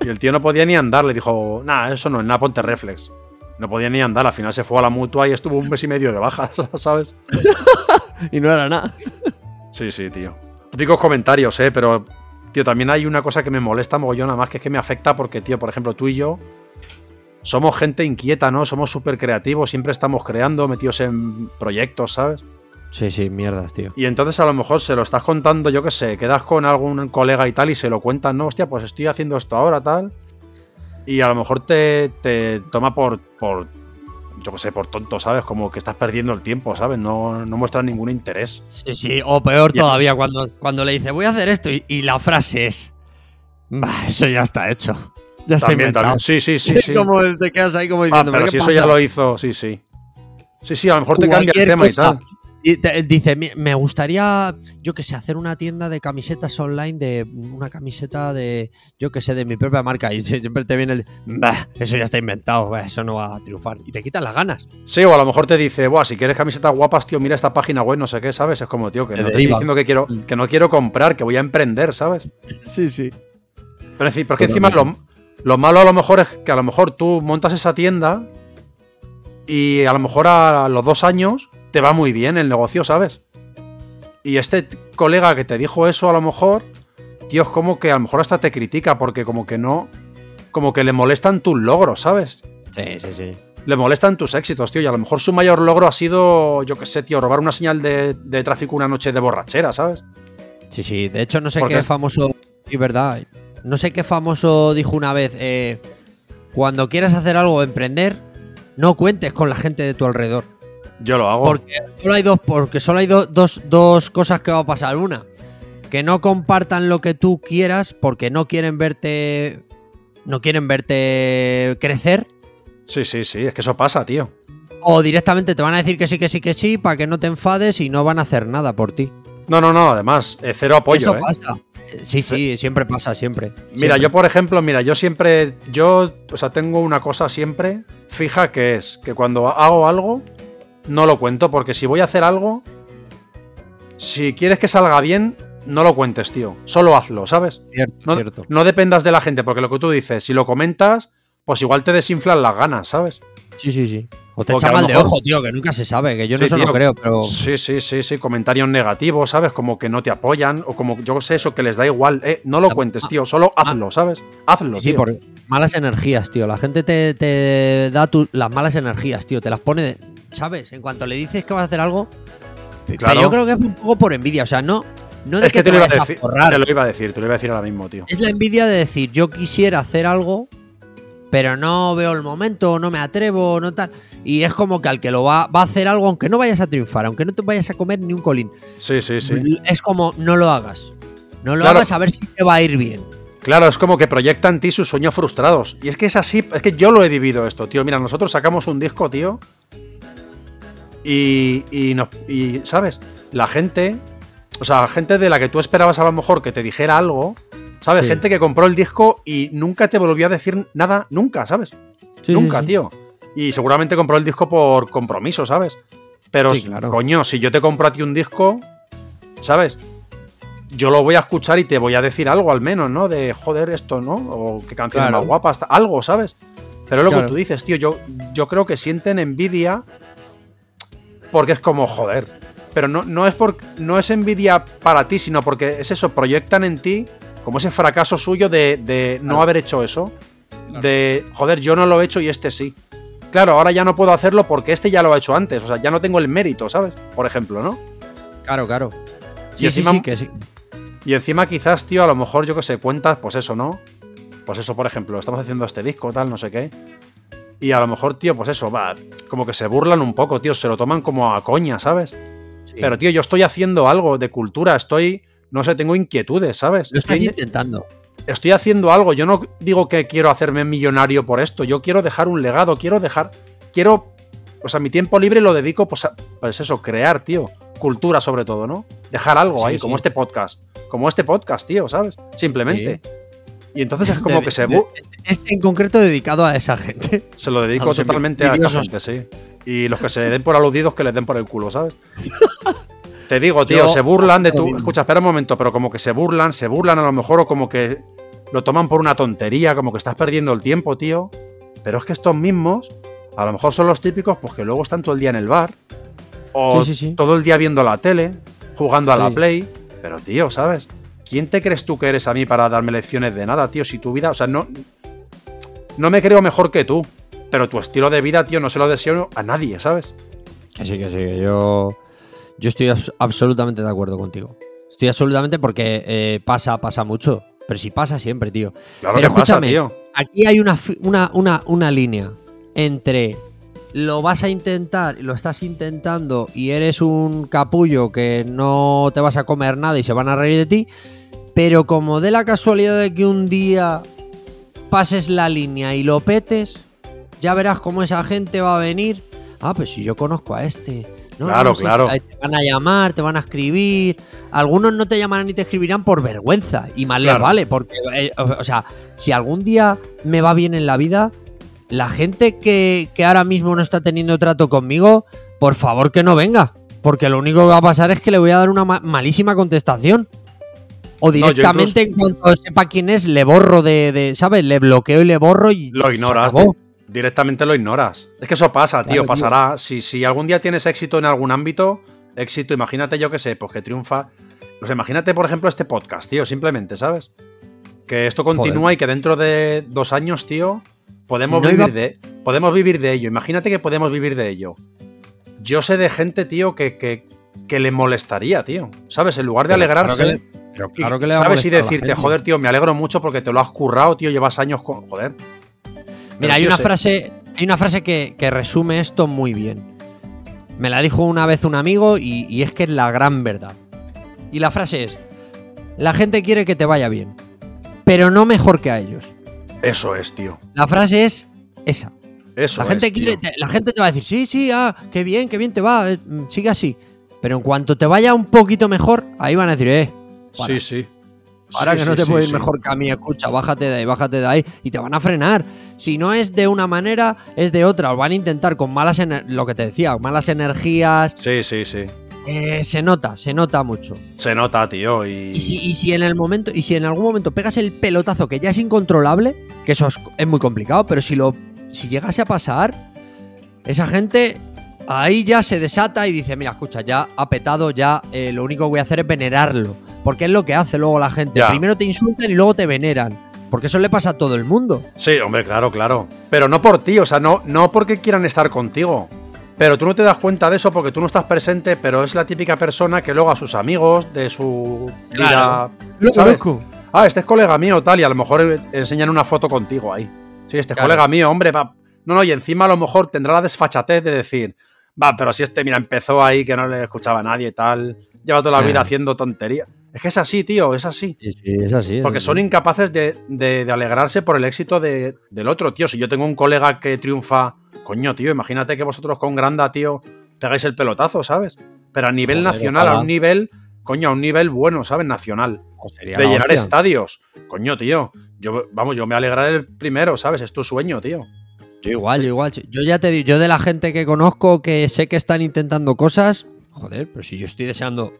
Y el tío no podía ni andar, le dijo, nah, eso no es nada, ponte reflex. No podía ni andar, al final se fue a la mutua y estuvo un mes y medio de baja, (laughs) ¿sabes? Y no era nada. Sí, sí, tío. Típicos comentarios, ¿eh? Pero, tío, también hay una cosa que me molesta mogollón, nada más que es que me afecta porque, tío, por ejemplo, tú y yo somos gente inquieta, ¿no? Somos súper creativos, siempre estamos creando, metidos en proyectos, ¿sabes? Sí, sí, mierdas, tío. Y entonces a lo mejor se lo estás contando, yo qué sé, quedas con algún colega y tal y se lo cuentan, no, hostia, pues estoy haciendo esto ahora, tal. Y a lo mejor te, te toma por, por, yo qué sé, por tonto, ¿sabes? Como que estás perdiendo el tiempo, ¿sabes? No, no muestras ningún interés. Sí, sí, o peor Ya. todavía, cuando, cuando le dice voy a hacer esto y, y la frase es. "Bah, eso ya está hecho. Ya está También, inventado. también. Sí, sí, sí, (laughs) sí. Como te quedas ahí como Ah, diciendo, pero ¿qué si eso ya lo hizo, sí, sí. Sí, sí, a lo mejor te cambia el tema y tal. Y te- dice, "Mi- me gustaría, yo que sé, hacer una tienda de camisetas online de una camiseta de, yo que sé, de mi propia marca. Y siempre te viene el, "Bah, eso ya está inventado, bah, eso no va a triunfar. Y te quitan las ganas. Sí, o a lo mejor te dice, Buah, si quieres camisetas guapas, tío, mira esta página web, no sé qué, ¿sabes? Es como, tío, que Te no te estoy diciendo que quiero, que no quiero comprar, que voy a emprender, ¿sabes? Sí, sí. Pero, fin, pero es que encima lo, lo malo a lo mejor es que a lo mejor tú montas esa tienda y a lo mejor a los dos años te va muy bien el negocio, ¿sabes? Y este colega que te dijo eso a lo mejor, tío, es como que a lo mejor hasta te critica porque como que no, como que le molestan tus logros, ¿sabes? Sí, sí, sí. le molestan tus éxitos, tío. Y a lo mejor su mayor logro ha sido, yo qué sé, tío, robar una señal de, de tráfico una noche de borrachera, ¿sabes? Sí, sí. De hecho, no sé ¿Por qué famoso. Sí, verdad. No sé qué famoso dijo una vez. eh, cuando quieras hacer algo o emprender, no cuentes con la gente de tu alrededor. Yo lo hago. Porque solo hay dos, porque solo hay do- dos, dos cosas que va a pasar. Una, que no compartan lo que tú quieras porque no quieren verte. No quieren verte crecer. Sí, sí, sí, es que eso pasa, tío. O directamente te van a decir que sí, que sí, que sí, para que no te enfades y no van a hacer nada por ti. No, no, no, además, eh, cero apoyo, Eso ¿eh? pasa. Sí, sí, siempre pasa, siempre. Mira, Siempre. yo por ejemplo, mira, yo siempre, yo, o sea, tengo una cosa siempre fija que es que cuando hago algo, no lo cuento, porque si voy a hacer algo, si quieres que salga bien, no lo cuentes, tío. Solo hazlo, ¿sabes? Cierto, No, cierto. no dependas de la gente, porque lo que tú dices, si lo comentas, pues igual te desinflan las ganas, ¿sabes? Sí, sí, sí. O te Porque echa lo mal de ojo, tío, que nunca se sabe, que yo no Sí, eso no tío. creo, pero. Sí, sí, sí, sí, comentarios negativos, ¿sabes? Como que no te apoyan, o como yo sé eso, que les da igual. Eh, no lo Ah, cuentes, tío, solo hazlo, ¿sabes? Hazlo, Sí, tío. por malas energías, tío. La gente te, te da tu- las malas energías, tío. Te las pone, de- ¿sabes? En cuanto le dices que vas a hacer algo. Claro. Yo creo que es un poco por envidia. O sea, no, no de Es que, que te, te lo, iba a vayas a decir, forrar. te lo iba a decir, te lo iba a decir ahora mismo, tío. Es la envidia de decir, yo quisiera hacer algo, pero no veo el momento, no me atrevo, no tal. Y es como que al que lo va, va a hacer algo, aunque no vayas a triunfar, aunque no te vayas a comer ni un colín, Sí, sí, sí. es como, no lo hagas. No lo Claro. hagas a ver si te va a ir bien. Claro, es como que proyecta en ti sus sueños frustrados. Y es que es así, es que yo lo he vivido esto, tío. Mira, nosotros sacamos un disco, tío. Y, y, ¿sabes? La gente, o sea, gente de la que tú esperabas a lo mejor que te dijera algo, ¿sabes? Sí. Gente que compró el disco y nunca te volvió a decir nada, nunca, ¿sabes? Sí, nunca, sí, tío. Y seguramente compró el disco por compromiso, ¿sabes? Pero, claro. coño, si yo te compro a ti un disco, ¿sabes? Yo lo voy a escuchar y te voy a decir algo al menos, ¿no? De joder esto, ¿no? O qué canción Claro. más guapa, hasta- algo, ¿sabes? Pero es lo Claro. que tú dices, tío, yo, yo creo que sienten envidia porque es como, joder. Pero no, no, es por, no es envidia para ti, sino porque es eso, proyectan en ti como ese fracaso suyo de, de no Claro. haber hecho eso. De, joder, yo no lo he hecho y este sí. Claro, ahora ya no puedo hacerlo porque este ya lo ha hecho antes. O sea, ya no tengo el mérito, ¿sabes? Por ejemplo, ¿no? Claro, claro. Y Sí, sí, encima- sí, que sí. Y encima quizás, tío, a lo mejor yo que sé, cuentas, pues eso, ¿no? Pues eso, por ejemplo, estamos haciendo este disco, tal, no sé qué. Y a lo mejor, tío, pues eso, va, como que se burlan un poco, tío, se lo toman como a coña, ¿sabes? Sí. Pero, tío, yo estoy haciendo algo de cultura, estoy, no sé, tengo inquietudes, ¿sabes? lo estás Estoy- intentando. estoy haciendo algo. Yo no digo que quiero hacerme millonario por esto. Yo quiero dejar un legado, quiero dejar. Quiero. O sea, mi tiempo libre lo dedico, pues, a, pues eso, crear, tío. Cultura, sobre todo, ¿no? Dejar algo Sí, ahí, sí. como este podcast. Como este podcast, tío, ¿sabes? Simplemente. Y entonces es como De- que se, de- Este en concreto dedicado a esa gente. se lo dedico totalmente a envidiosos. gente, sí. Y los que se den por aludidos, que les den por el culo, ¿sabes? (laughs) Te digo, tío, Yo- se burlan de tu. Escucha, espera un momento, pero como que se burlan, se burlan a lo mejor, o como que lo toman por una tontería, como que estás perdiendo el tiempo, tío. Pero es que estos mismos, a lo mejor son los típicos, pues que luego están todo el día en el bar, o Sí, sí, sí. todo el día viendo la tele, jugando a la. Play. Pero, tío, ¿sabes? ¿Quién te crees tú que eres a mí para darme lecciones de nada, tío? Si tu vida, o sea, no. No me creo mejor que tú, pero tu estilo de vida, tío, no se lo deseo a nadie, ¿sabes? Que sí, que sí, que yo, yo estoy abs- absolutamente de acuerdo contigo. Estoy absolutamente porque eh, pasa, pasa mucho. Pero si pasa siempre, tío. Claro Pero que pasa, escúchame, tío. Aquí hay una, una, una, una línea entre lo vas a intentar, lo estás intentando y eres un capullo que no te vas a comer nada y se van a reír de ti, pero como de la casualidad de que un día pases la línea y lo petes, ya verás cómo esa gente va a venir. Ah, pues si yo conozco a este. No, Claro, no, sí, claro. Te van a llamar, te van a escribir. Algunos no te llamarán ni te escribirán por vergüenza. Y mal les vale, porque, eh, o, o sea, si algún día me va bien en la vida, la gente que, que ahora mismo no está teniendo trato conmigo, por favor que no venga. Porque lo único que va a pasar es que le voy a dar una ma- malísima contestación. O directamente, en cuanto sepa quién es, le borro de, de- ¿sabes? Le bloqueo y le borro y Lo se ignoras, acabó. directamente lo ignoras. Es que eso pasa, tío, Claro, tío. pasará. Si, si algún día tienes éxito en algún ámbito, éxito, imagínate yo que sé, pues que triunfa. Sea, imagínate, por ejemplo, este podcast, tío, simplemente, ¿sabes? Que esto continúa y que dentro de dos años, tío, podemos No vivir iba- de. Podemos vivir de ello. Imagínate que podemos vivir de ello. Yo sé de gente, tío, que, que, que le molestaría, tío. ¿Sabes? En lugar de Pero alegrarse. claro Pero claro que le va ¿Sabes? La decirte, joder, tío, me alegro mucho porque te lo has currado, tío, llevas años con. Joder. Mira, hay una se- frase, hay una frase que, que resume esto muy bien. Me la dijo una vez un amigo y, y es que es la gran verdad. Y la frase es: La gente quiere que te vaya bien, pero no mejor que a ellos. Eso es, tío. La frase es esa. Eso La gente es, quiere, te- la gente te va a decir, sí, sí, ah, qué bien, qué bien te va, eh, sigue así. Pero en cuanto te vaya un poquito mejor, ahí van a decir, eh, para. Sí, sí. Ahora Sí, que no sí, te sí, puede ir mejor que a mí, escucha, bájate de ahí, bájate de ahí y te van a frenar. Si no es de una manera, es de otra. Os van a intentar con malas, lo que te decía, malas energías. Sí, sí, sí. Eh, se nota, se nota mucho. Se nota, tío. Y, Y si, y si en el momento, y si en algún momento pegas el pelotazo que ya es incontrolable, que eso es, es muy complicado, pero si lo, si llegase a pasar, esa gente ahí ya se desata y dice, mira, escucha, ya ha petado, ya eh, lo único que voy a hacer es venerarlo. Porque es lo que hace luego la gente. Ya. Primero te insultan y luego te veneran. Porque eso le pasa a todo el mundo. Sí, hombre, claro, claro. Pero no por ti, o sea, no, no porque quieran estar contigo. Pero tú no te das cuenta de eso porque tú no estás presente, pero es la típica persona que luego a sus amigos de su Claro. vida. ¿sabes? Ah, este es colega mío, tal, y a lo mejor enseñan una foto contigo ahí. Sí, este es Claro. colega mío, hombre, va. No, no, y encima a lo mejor tendrá la desfachatez de decir, va, pero si este, mira, empezó ahí que no le escuchaba a nadie y tal, lleva toda la vida haciendo tonterías. Es que es así, tío, es así. Sí, sí, es así. es Porque así. son incapaces de, de- de alegrarse por el éxito de- del otro, tío. Si yo tengo un colega que triunfa, coño, tío, imagínate que vosotros con Granda, tío, pegáis el pelotazo, ¿sabes? Pero a nivel Joder, nacional, a un nivel, coño, a un nivel bueno, ¿sabes? Nacional. Oh, sería de llenar hostia. estadios. Coño, tío. Yo, vamos, yo me alegraré el primero, ¿sabes? Es tu sueño, tío. Yo igual, yo igual. Yo ya te digo, yo de la gente que conozco que sé que están intentando cosas, joder, pero si yo estoy deseando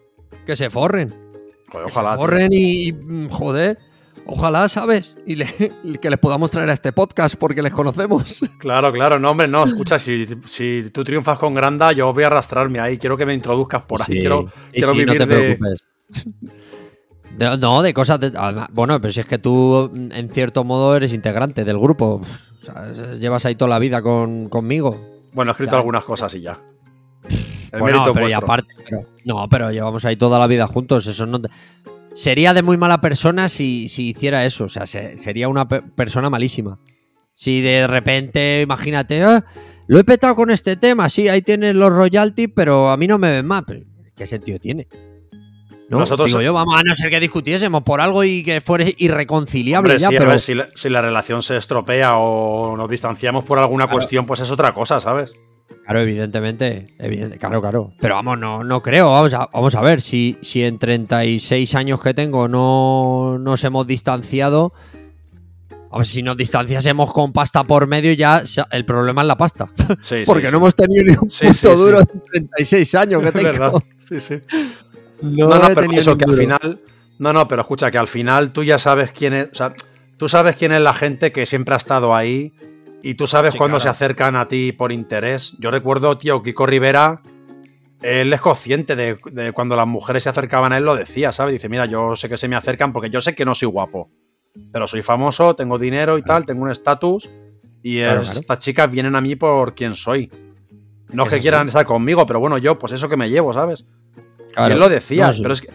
que se forren. Joder, ojalá. tío. forren y, y, mm, joder, ojalá, ¿sabes? Y le- (laughs) que les podamos traer a este podcast porque les conocemos. (laughs) Claro, claro, no, hombre, no. Escucha, si, si tú triunfas con Granda, yo voy a arrastrarme ahí. Quiero que me introduzcas por ahí. Sí, Quiero, quiero sí, no vivir te de. preocupes. (laughs) De- no, de cosas de- además, bueno, pero si es que tú en cierto modo eres integrante del grupo. O sea, llevas ahí toda la vida con, conmigo. Bueno, he escrito Ya. algunas cosas y ya. El Bueno, mérito es pero y aparte, pero- no, pero llevamos ahí toda la vida juntos. Eso no te- sería de muy mala persona si, si hiciera eso. O sea, se- sería una pe- persona malísima. Si de repente, imagínate, "Ah, lo he petado con este tema, sí, ahí tienes los royalties, pero a mí no me ven más. ¿Qué sentido tiene? ¿no? Nosotros- Digo yo, vamos a no ser que discutiésemos por algo y que fuera irreconciliable Hombre, ya, sí, a pero ver, si, la, si la relación se estropea o nos distanciamos por alguna cuestión, pues es otra cosa, ¿sabes? Claro, evidentemente, evidente, claro, claro. Pero vamos, no, no creo, vamos a, vamos a ver, si, si en 36 años que tengo no nos hemos distanciado, a ver, si nos distanciásemos con pasta por medio ya el problema es la pasta. (laughs) Sí, Porque sí. no hemos tenido ni un sí. duro en 36 años que (laughs) tengo. verdad. Sí, sí. No, No, no, he pero eso que al final. No, no, pero escucha, que al final tú ya sabes quién es. O sea, tú sabes quién es la gente que siempre ha estado ahí. Y tú sabes Sí, claro. se acercan a ti por interés. Yo recuerdo, tío, Kiko Rivera. Él es consciente de, de cuando las mujeres se acercaban a él, lo decía, ¿sabes? Dice, mira, yo sé que se me acercan porque yo sé que no soy guapo. Pero soy famoso, tengo dinero y tal, tengo un estatus. Y Claro, es- claro. estas chicas vienen a mí por quien soy. No es que quieran estar conmigo, pero bueno, yo, pues eso que me llevo, ¿sabes? Y él lo decía, No, sí. pero, es que,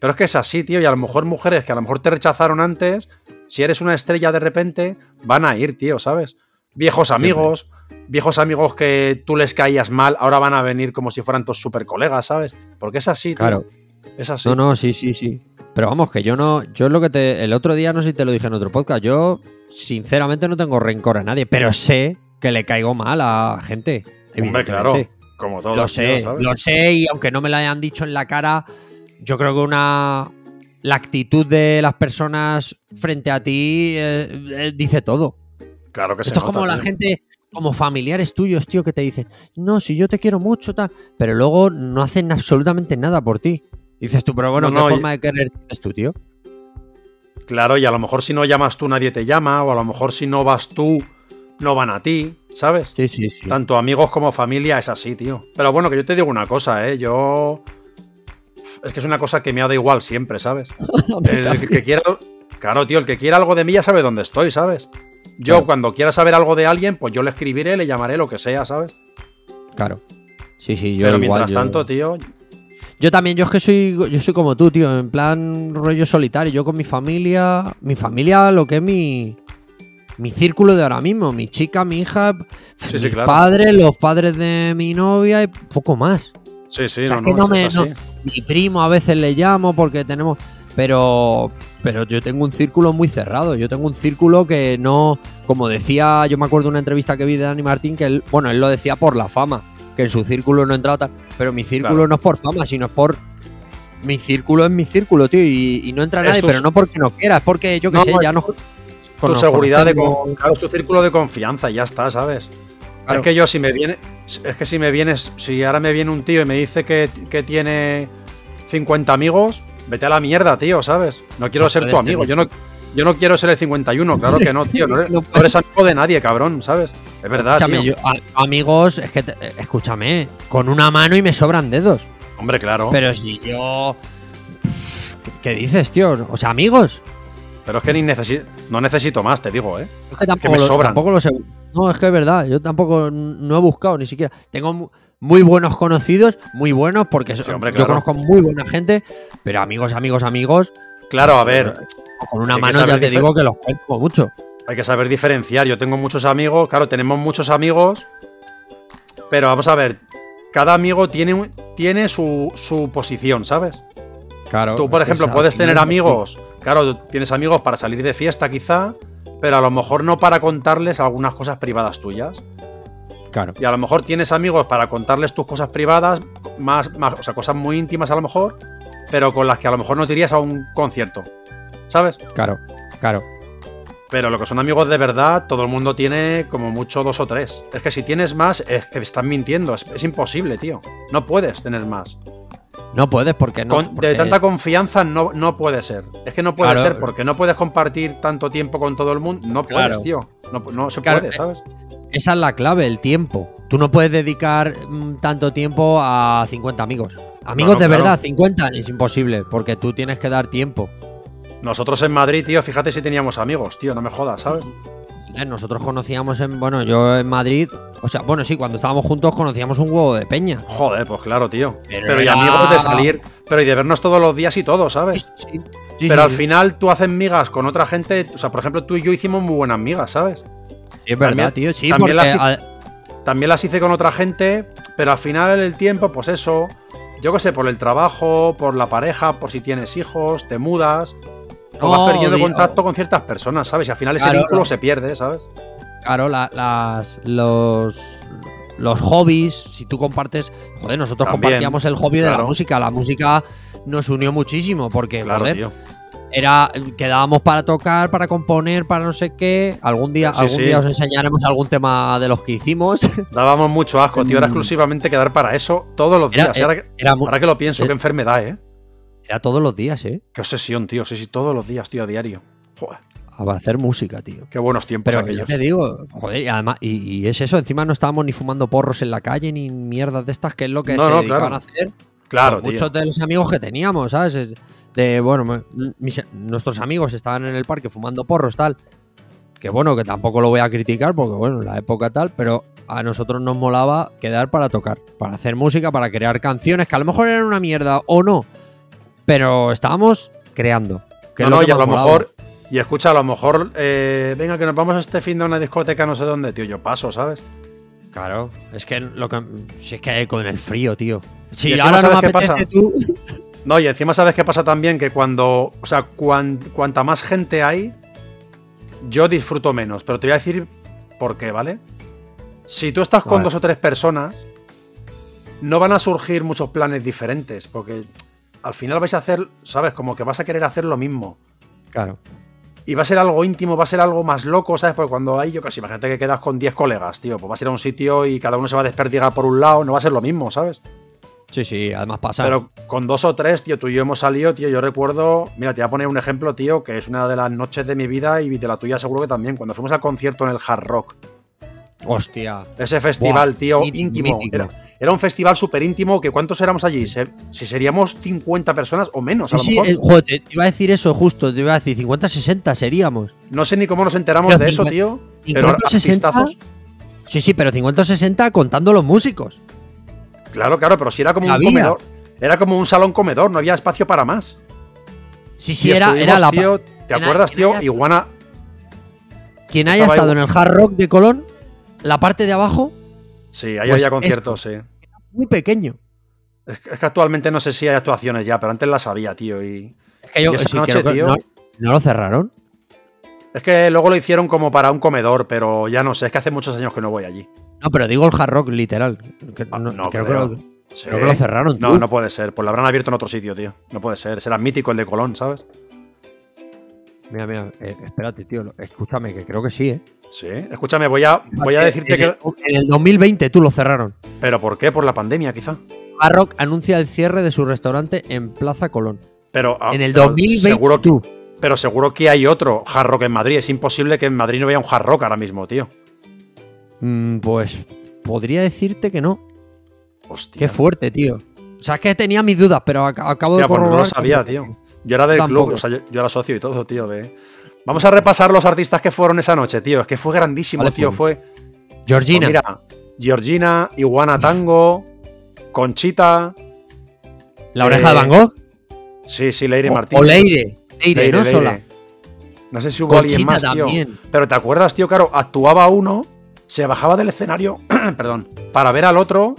pero es que es así, tío. Y a lo mejor mujeres que a lo mejor te rechazaron antes, si eres una estrella de repente, van a ir, tío, ¿sabes? Viejos amigos, viejos amigos que tú les caías mal, ahora van a venir como si fueran tus super colegas, ¿sabes? Porque es así, tío. Claro. Es así. No, no, sí, sí, sí. Pero vamos, que yo no. Yo es lo que te. El otro día, no sé si te lo dije en otro podcast. Yo, sinceramente, no tengo rencor a nadie. Pero sé que le caigo mal a gente. Hombre, claro. Como todo. Lo sé, lo sé. Y aunque no me lo hayan dicho en la cara, yo creo que una. La actitud de las personas frente a ti eh, eh, dice todo. Claro que Esto es como la gente, como familiares tuyos, tío, que te dicen, no, si yo te quiero mucho, tal, pero luego no hacen absolutamente nada por ti. Dices tú, pero bueno, No, ¿qué no, y- forma de querer tienes tú, tío? Claro, y a lo mejor si no llamas tú, nadie te llama, o a lo mejor si no vas tú, no van a ti, ¿sabes? Sí, sí, sí. Tanto amigos como familia es así, tío. Pero bueno, que yo te digo una cosa, ¿eh? Yo. Es que es una cosa que me ha dado igual siempre, ¿sabes? (laughs) El que quiera. Claro, tío, el que quiera algo de mí ya sabe dónde estoy, ¿sabes? Yo, Claro. cuando quiera saber algo de alguien, pues yo le escribiré, le llamaré, lo que sea, ¿sabes? Claro. Sí, sí, yo Pero igual, mientras yo- tanto, tío. Yo también, yo es que soy, yo soy como tú, tío, en plan rollo solitario. Yo con mi familia, mi familia, lo que es mi, mi círculo de ahora mismo, mi chica, mi hija, Sí, sí, claro. padres, los padres de mi novia y poco más. Sí, sí, O sea, no, que no, no es- me- es no-. Mi primo a veces le llamo porque tenemos. Pero. Pero yo tengo un círculo muy cerrado. Yo tengo un círculo que no. Como decía, yo me acuerdo de una entrevista que vi de Dani Martín, que él, bueno, él lo decía por la fama, que en su círculo no entraba tal. Pero mi círculo Claro. no es por fama, sino es por. Mi círculo es mi círculo, tío, y, y no entra Es nadie, tu- pero no porque no quiera, es porque yo que No, sé, ya no. Tu seguridad de con- claro, es tu círculo de confianza, y ya está, ¿sabes? Claro. Es que yo si me viene. Es que si me vienes. Si ahora me viene un tío y me dice que, que tiene 50 amigos, vete a la mierda, tío, ¿sabes? No quiero No ser tu amigo. Yo no, yo no quiero ser el 51, claro que no, tío. No eres, (laughs) No no eres amigo de nadie, cabrón, ¿sabes? Es verdad, Escúchame, tío. yo- a- amigos, es que, te- escúchame, con una mano y me sobran dedos. Hombre, claro. Pero si yo. ¿Qué, qué dices, tío? O sea, amigos. Pero es que ni necesito. No necesito más, te digo, ¿eh? Es que tampoco, me lo, sobran. tampoco lo sé. No, es que es verdad. Yo tampoco no he buscado ni siquiera. Tengo mu- muy buenos conocidos, muy buenos, porque so- Sí, hombre, yo conozco muy buena gente, pero amigos, amigos, amigos, Claro, a ver. con una mano ya te digo que los cuento mucho. Hay que saber diferenciar. Yo tengo muchos amigos, claro, tenemos muchos amigos, pero vamos a ver, cada amigo tiene, tiene su, su posición, ¿sabes? Claro. Tú, por ejemplo, puedes tener amigos, claro, tienes amigos para salir de fiesta quizá, pero a lo mejor no para contarles algunas cosas privadas tuyas. Claro. Y a lo mejor tienes amigos para contarles tus cosas privadas, más, más, o sea, cosas muy íntimas a lo mejor, pero con las que a lo mejor no te irías a un concierto, ¿sabes? Claro, claro. Pero lo que son amigos de verdad, todo el mundo tiene como mucho dos o tres. Es que si tienes más, es que están mintiendo. Es, es imposible, tío. No puedes tener más. No puedes porque no. Con- porque- De tanta confianza no, no puede ser. Es que no puede Claro. ser porque no puedes compartir tanto tiempo con todo el mundo. No puedes, tío. No, no se Claro, puede, eh, ¿sabes? Esa es la clave, el tiempo. Tú no puedes dedicar mm, tanto tiempo a 50 amigos. Amigos no, de verdad, 50 es imposible, porque tú tienes que dar tiempo. Nosotros en Madrid, tío, fíjate si teníamos amigos, tío. No me jodas, ¿sabes? Eh, Nosotros conocíamos en, bueno, yo en Madrid, o sea, bueno, sí, cuando estábamos juntos conocíamos un huevo de peña. Joder, pues claro, tío. Pero Pero, y amigos de salir, pero y de vernos todos los días y todo, ¿sabes? Sí, sí, pero sí, al final tú haces migas con otra gente. O sea, por ejemplo, tú y yo hicimos muy buenas migas, ¿sabes? Sí, es verdad, también- tío, sí, también porque las- También las hice con otra gente, pero al final el tiempo, pues eso, yo qué sé, por el trabajo, por la pareja, por si tienes hijos, te mudas, o No, vas perdiendo di- contacto con ciertas personas, ¿sabes? Y al final ese Claro, vínculo no. se pierde, ¿sabes? Claro, la- las, los, los hobbies, si tú compartes. Joder, nosotros También, compartíamos el hobby de la música. La música nos unió muchísimo porque, Claro, joder, tío. era quedábamos para tocar, para componer, para no sé qué. Algún día, Sí, algún sí. día os enseñaremos algún tema de los que hicimos. (laughs) Dábamos mucho asco, tío. Era Mm. exclusivamente quedar para eso todos los Era- días. Ahora, que- ahora que lo pienso, eh. qué enfermedad, ¿eh? Era todos los días, ¿eh? Qué obsesión, tío. Sí, sí, todos los días, tío, a diario. Joder, A hacer música, tío. qué buenos tiempos Pero aquellos. te digo, joder, y además, y, y es eso, encima no estábamos ni fumando porros en la calle ni mierdas de estas, que es lo que No, se no, dedicaban claro. a hacer Claro, Pues tío. muchos de los amigos que teníamos, ¿sabes? Es De, bueno, mis- nuestros amigos estaban en el parque fumando porros, tal. Que bueno, que tampoco lo voy a criticar porque, bueno, la época tal, pero a nosotros nos molaba quedar para tocar, para hacer música, para crear canciones que a lo mejor eran una mierda o no, pero estábamos creando. que No, no, y a lo mejor. Y escucha, a lo mejor. eh, venga, que nos vamos a este fin de una discoteca no sé dónde, tío. Yo paso, ¿sabes? Claro, es que lo que. Si es que con el frío, tío. Si ahora no me ¿sabes qué pasa? tú. No, y encima sabes qué pasa también, que cuando. O sea, cuan- cuanta más gente hay, yo disfruto menos. Pero te voy a decir por qué, ¿vale? Si tú estás con Vale. dos o tres personas, no van a surgir muchos planes diferentes. Porque al final vais a hacer, ¿sabes? Como que vas a querer hacer lo mismo. Claro. Y va a ser algo íntimo, va a ser algo más loco, ¿sabes? Porque cuando hay, yo casi, imagínate que quedas con 10 colegas, tío, pues vas a ir a un sitio y cada uno se va a desperdigar por un lado, no va a ser lo mismo, ¿sabes? Sí, sí, además pasa. Pero con dos o tres, tío, tú y yo hemos salido, tío, yo recuerdo, mira, te voy a poner un ejemplo, tío, que es una de las noches de mi vida y de la tuya seguro que también, cuando fuimos al concierto en el Hard Rock, Hostia. ese festival, Buah, tío, mítico, íntimo, mítico. era, era un festival súper íntimo, que ¿cuántos éramos allí? Se- si seríamos 50 personas o menos, a lo Sí, sí, mejor. eh, joder, te iba a decir eso justo, te iba a decir 50, 60 seríamos. No sé ni cómo nos enteramos Pero de eso, 50 tío, pero 50, 60. artistazos. Sí, sí, pero 50 60 contando los músicos. Claro, claro, pero si era como un comedor. Era como un salón comedor, no había espacio para más. Sí, sí, era, era la. tío, ¿Te acuerdas, tío? Iguana. Quien haya estado en el Hard Rock de Colón, la parte de abajo, Sí, ahí Pues había conciertos, sí. muy pequeño. Es que, es que actualmente no sé si hay actuaciones ya, pero antes las había, tío. Y Es que yo Y esa sí, noche, que tío- no, no lo cerraron. es que luego lo hicieron como para un comedor, pero ya no sé, es que hace muchos años que no voy allí. No, pero digo el Hard Rock literal. que Ah, no, no creo, creo. Que lo, Sí. creo que lo cerraron. No, no puede ser. Pues lo habrán abierto en otro sitio, tío. No puede ser. Será mítico el de Colón, ¿sabes? Mira, mira, eh, espérate, tío. Escúchame, que creo que sí, ¿eh? Sí. Escúchame, voy a, voy a decirte en que. En el 2020 tú lo cerraron. ¿Pero por qué? Por la pandemia, quizá. Hard Rock anuncia el cierre de su restaurante en Plaza Colón. Pero, ah, en el pero 2020 Seguro, tú. pero seguro que hay otro Hard Rock en Madrid. Es imposible que en Madrid no vea un Hard Rock ahora mismo, tío. Mm, pues podría decirte que no. Hostia. Qué fuerte, tío. O sea, es que tenía mis dudas, pero ac- acabo Hostia, de pues no lo corroborar. sabía, tío. Yo era del Tampoco. club, o sea, yo, yo era socio y todo, tío. de- Vamos a repasar los artistas que fueron esa noche, tío. Es que fue grandísimo, ¿Cuáles tío. Fue. Georgina. pues mira, Georgina, Iguana Tango, Conchita. la oreja eh, de Van Gogh. Sí, sí, Leire O, Martín. o Leire. Leire, Leire, no Leire. sola. No sé si hubo alguien más, tío. también. Pero te acuerdas, tío, claro, actuaba uno, se bajaba del escenario, (clears throat) perdón, para ver al otro.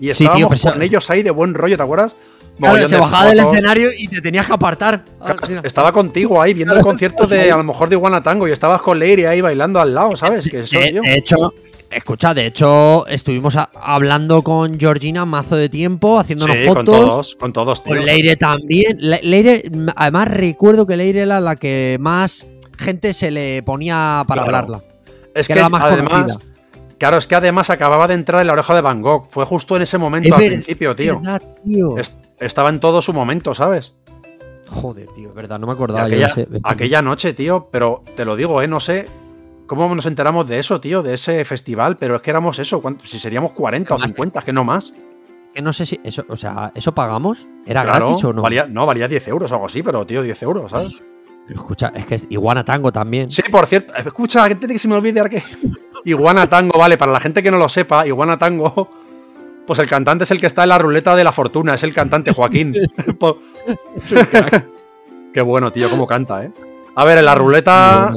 Y Sí, estábamos tío, con ellos ahí de buen rollo, ¿te acuerdas? Claro, se de bajaba del escenario y te tenías que apartar. Ah. Estaba contigo ahí viendo el concierto de a lo mejor de Iguana Tango y estabas con Leire ahí bailando al lado, ¿sabes? Que eso, de, tío. de hecho, escucha, de hecho, estuvimos a- hablando con Georgina mazo de tiempo, haciéndonos Sí, fotos. con todos, con todos, tío. Con Leire también. Le- Leire, además recuerdo que Leire era la que más gente se le ponía para Claro. hablarla. Es que que, era la más además, conocida. claro, es que además acababa de entrar en la oreja de Van Gogh. Fue justo en ese momento Es al ver- principio, tío. ¿Verdad, tío? Es- estaba en todo su momento, ¿sabes? Joder, tío, es verdad, no me acordaba. yo aquella, de ese- aquella noche, tío, pero te lo digo, ¿eh? No sé cómo nos enteramos de eso, tío, de ese festival, pero es que éramos eso, ¿cuánto- si seríamos 40 o Además, 50, que no más. Que no sé si eso, o sea, ¿eso pagamos? ¿Era claro, gratis o no? Valía, no, valía 10 euros o algo así, pero tío, 10 euros, ¿sabes? Escucha, es que es Iguana Tango también. Sí, por cierto, escucha, que se me olvide que. (laughs) Iguana Tango, vale, para la gente que no lo sepa, Iguana Tango, pues el cantante es el que está en la ruleta de la fortuna, es el cantante Joaquín. (laughs) (laughs) (laughs) Qué bueno, tío, cómo canta, ¿eh? A ver, en la ruleta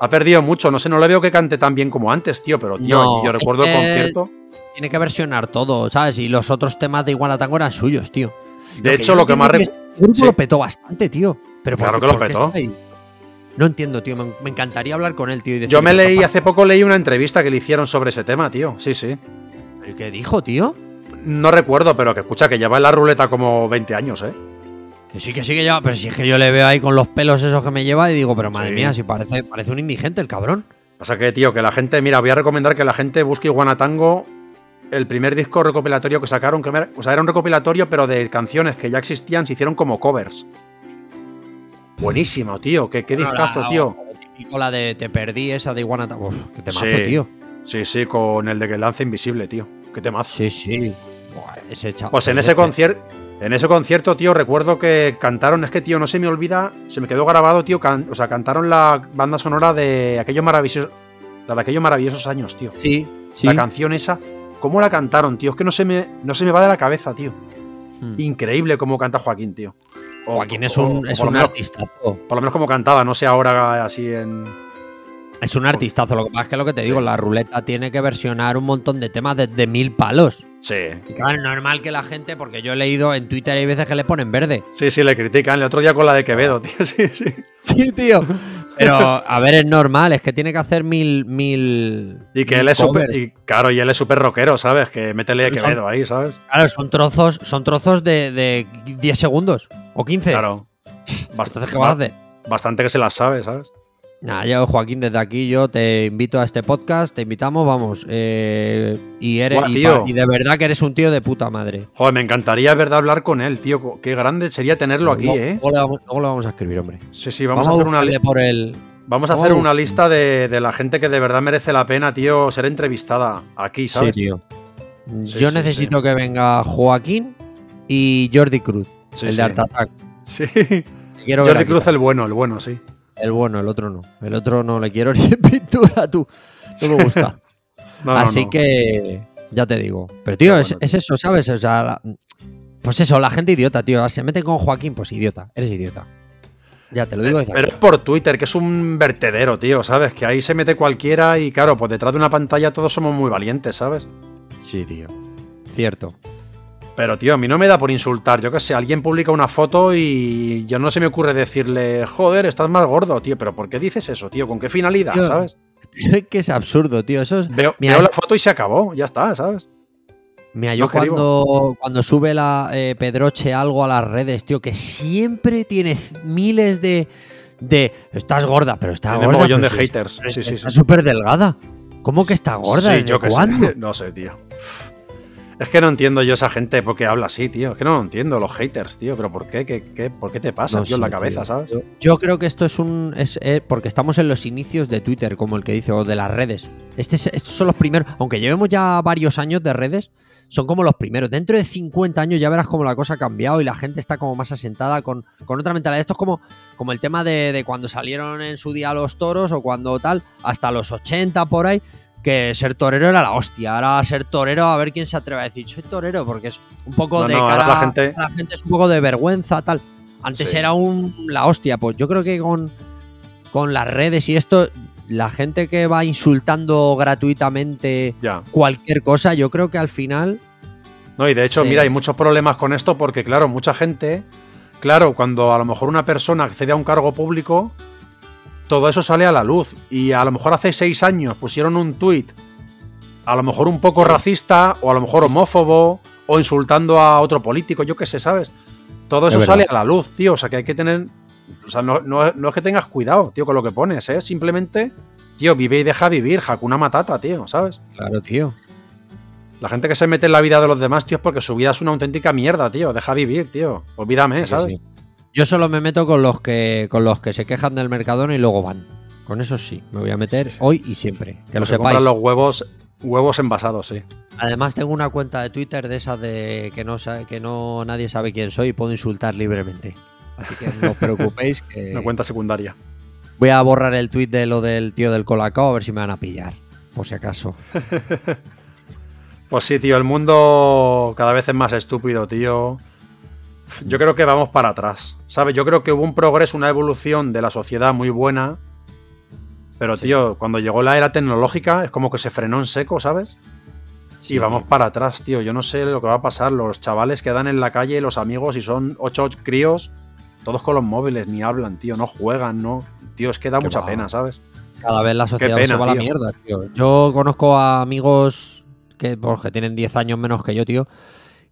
ha perdido mucho, no sé, no le veo que cante tan bien como antes, tío, pero tío, No, yo recuerdo el que- concierto. tiene que versionar todo, ¿sabes? Y los otros temas de Iguana Tango eran suyos, tío. De hecho, lo que más... El grupo lo petó bastante, tío. Pero claro que lo petó. No entiendo, tío. Me, encantaría hablar con él, tío. Yo me leí, hace poco leí una entrevista que le hicieron sobre ese tema, tío. Sí, sí. ¿Pero qué dijo, tío? No recuerdo, pero que escucha, que lleva en la ruleta como 20 años, ¿eh? Que sí, que sí que lleva. Pero si es que yo le veo ahí con los pelos esos que me lleva y digo, pero madre mía, si parece, parece un indigente el cabrón. Pasa que, tío, que la gente, mira, voy a recomendar que la gente busque Iguanatango, el primer disco recopilatorio que sacaron, que o sea, era un recopilatorio, pero de canciones que ya existían, se hicieron como covers. Buenísimo, tío. Qué, qué discazo, tío. la de Te perdí, esa de Iguana Tango. Qué temazo, tío. Sí, sí, con el de que lance invisible, tío. Qué temazo. Sí, sí. Ese pues en ese concierto. En ese concierto, tío, recuerdo que cantaron, es que, tío, no se me olvida, se me quedó grabado, tío, o sea, cantaron la banda sonora de aquellos maravillosos, la de aquellos maravillosos años, tío. Sí, sí. La canción esa, ¿cómo la cantaron, tío? Es que no se me, no se me va de la cabeza, tío. Hmm. Increíble cómo canta Joaquín, tío. Joaquín es un, es un artistazo. Por lo menos como cantaba, no sé ahora así en. Es un artistazo. Lo que pasa es que lo que te digo, la ruleta tiene que versionar un montón de temas desde mil palos. Sí. Y claro, es normal que la gente, porque yo he leído en Twitter hay veces que le ponen verde. Sí, sí, le critican. El otro día con la de Quevedo, tío. (laughs) Sí, sí. Sí, tío. Pero, a ver, es normal, es que tiene que hacer mil. mil y que él es súper. Claro, y él es súper rockero, ¿sabes? Que métele a Quevedo ahí, ¿sabes? Claro, son trozos, son trozos de, de 10 segundos o 15. Claro. (laughs) Bastante, ¿qué vas a hacer? Bastante que se las sabe, ¿sabes? Nada, yo, Joaquín, desde aquí yo te invito a este podcast, te invitamos, vamos. Eh, y, eres, y, de verdad que eres un tío de puta madre. Joder, me encantaría, verdad, hablar con él, tío. Qué grande sería tenerlo aquí, ¿eh? Luego lo, vamos, a escribir, hombre. Sí, sí, vamos, a hacer una por el... Vamos a hacer una lista de, la gente que de verdad merece la pena, tío, ser entrevistada aquí, ¿sabes? Sí, tío. yo necesito que venga Joaquín y Jordi Cruz, el de Art Attack. Sí. Jordi Cruz, el bueno, el bueno, sí. El bueno, el otro no. El otro no le quiero (laughs) ni en pintura, tú. No me gusta. (laughs) Así que, ya te digo. Pero, tío, es, eso, ¿sabes? O sea, pues eso, la gente idiota, tío. Se mete con Joaquín, pues idiota. Eres idiota. Ya te lo digo. Pero es por Twitter, que es un vertedero, tío, ¿sabes? Que ahí se mete cualquiera y, claro, pues detrás de una pantalla todos somos muy valientes, ¿sabes? Sí, tío. Cierto. Pero, tío, a mí no me da por insultar. Yo qué sé, alguien publica una foto y yo no se me ocurre decirle, joder, estás más gordo, tío. Pero ¿por qué dices eso, tío? ¿Con qué finalidad, sabes? Es que es absurdo, tío. Eso es... Veo, la foto y se acabó, ya está, ¿sabes? Mira, yo cuando, cuando, sube la eh, Pedroche algo a las redes, tío, que siempre tiene miles de. de estás gorda, pero está gorda. un montón de haters. sí, sí, está súper delgada. ¿Cómo que está gorda? Sí, yo que ¿Cuándo? (laughs) No sé, tío. Es que no entiendo yo esa gente porque habla así, tío. Es que no lo entiendo, los haters, tío. Pero ¿por qué? ¿Qué, por qué te pasa, tío, en la cabeza, sabes? Yo, creo que esto es un. Es, eh, porque estamos en los inicios de Twitter, como el que dice, o de las redes. Este estos son los primeros. Aunque llevemos ya varios años de redes, son como los primeros. Dentro de 50 años ya verás cómo la cosa ha cambiado y la gente está como más asentada con, con otra mentalidad. Esto es como, como el tema de, de cuando salieron en su día los toros o cuando tal, hasta los 80 por ahí que ser torero era la hostia. Ahora ser torero, a ver quién se atreve a decir, soy torero, porque es un poco de cara la gente... la gente es un poco de vergüenza, tal. Antes era un la hostia, pues yo creo que con, con las redes y esto, la gente que va insultando gratuitamente cualquier cosa, yo creo que al final. No, y de hecho, mira, hay muchos problemas con esto porque, claro, mucha gente, claro, cuando a lo mejor una persona accede a un cargo público, todo eso sale a la luz. Y a lo mejor hace seis años pusieron un tuit, a lo mejor un poco racista, o a lo mejor homófobo, o insultando a otro político, yo qué sé, ¿sabes? Todo eso sale a la luz, tío. O sea que hay que tener. O sea, no, es que tengas cuidado, tío, con lo que pones, ¿eh? Simplemente, tío, vive y deja vivir, Hakuna Matata, tío, ¿sabes? Claro, tío. La gente que se mete en la vida de los demás, tío, es porque su vida es una auténtica mierda, tío. Deja vivir, tío. Olvídame, ¿sabes? Yo solo me meto con los que con los que se quejan del Mercadona y luego van. Con eso sí, me voy a meter hoy y siempre. Que lo sepáis. los huevos, huevos envasados, sí. Además tengo una cuenta de Twitter de esas de que no que no nadie sabe quién soy y puedo insultar libremente. Así que no os preocupéis que. (laughs) Una cuenta secundaria. Voy a borrar el tweet de lo del tío del Colacao a ver si me van a pillar. Por si acaso. (laughs) pues sí, tío, el mundo cada vez es más estúpido, tío. Yo creo que vamos para atrás, ¿sabes? Yo creo que hubo un progreso, una evolución de la sociedad muy buena. Pero, tío, cuando llegó la era tecnológica es como que se frenó en seco, ¿sabes? y vamos para atrás, tío. Yo no sé lo que va a pasar. Los chavales que dan en la calle, los amigos, y son ocho críos, todos con los móviles, ni hablan, tío. No juegan, no. Tío, es que da mucha pena, ¿sabes? Cada vez la sociedad se va a la mierda, tío. Yo conozco a amigos que, pues, que tienen 10 años menos que yo, tío.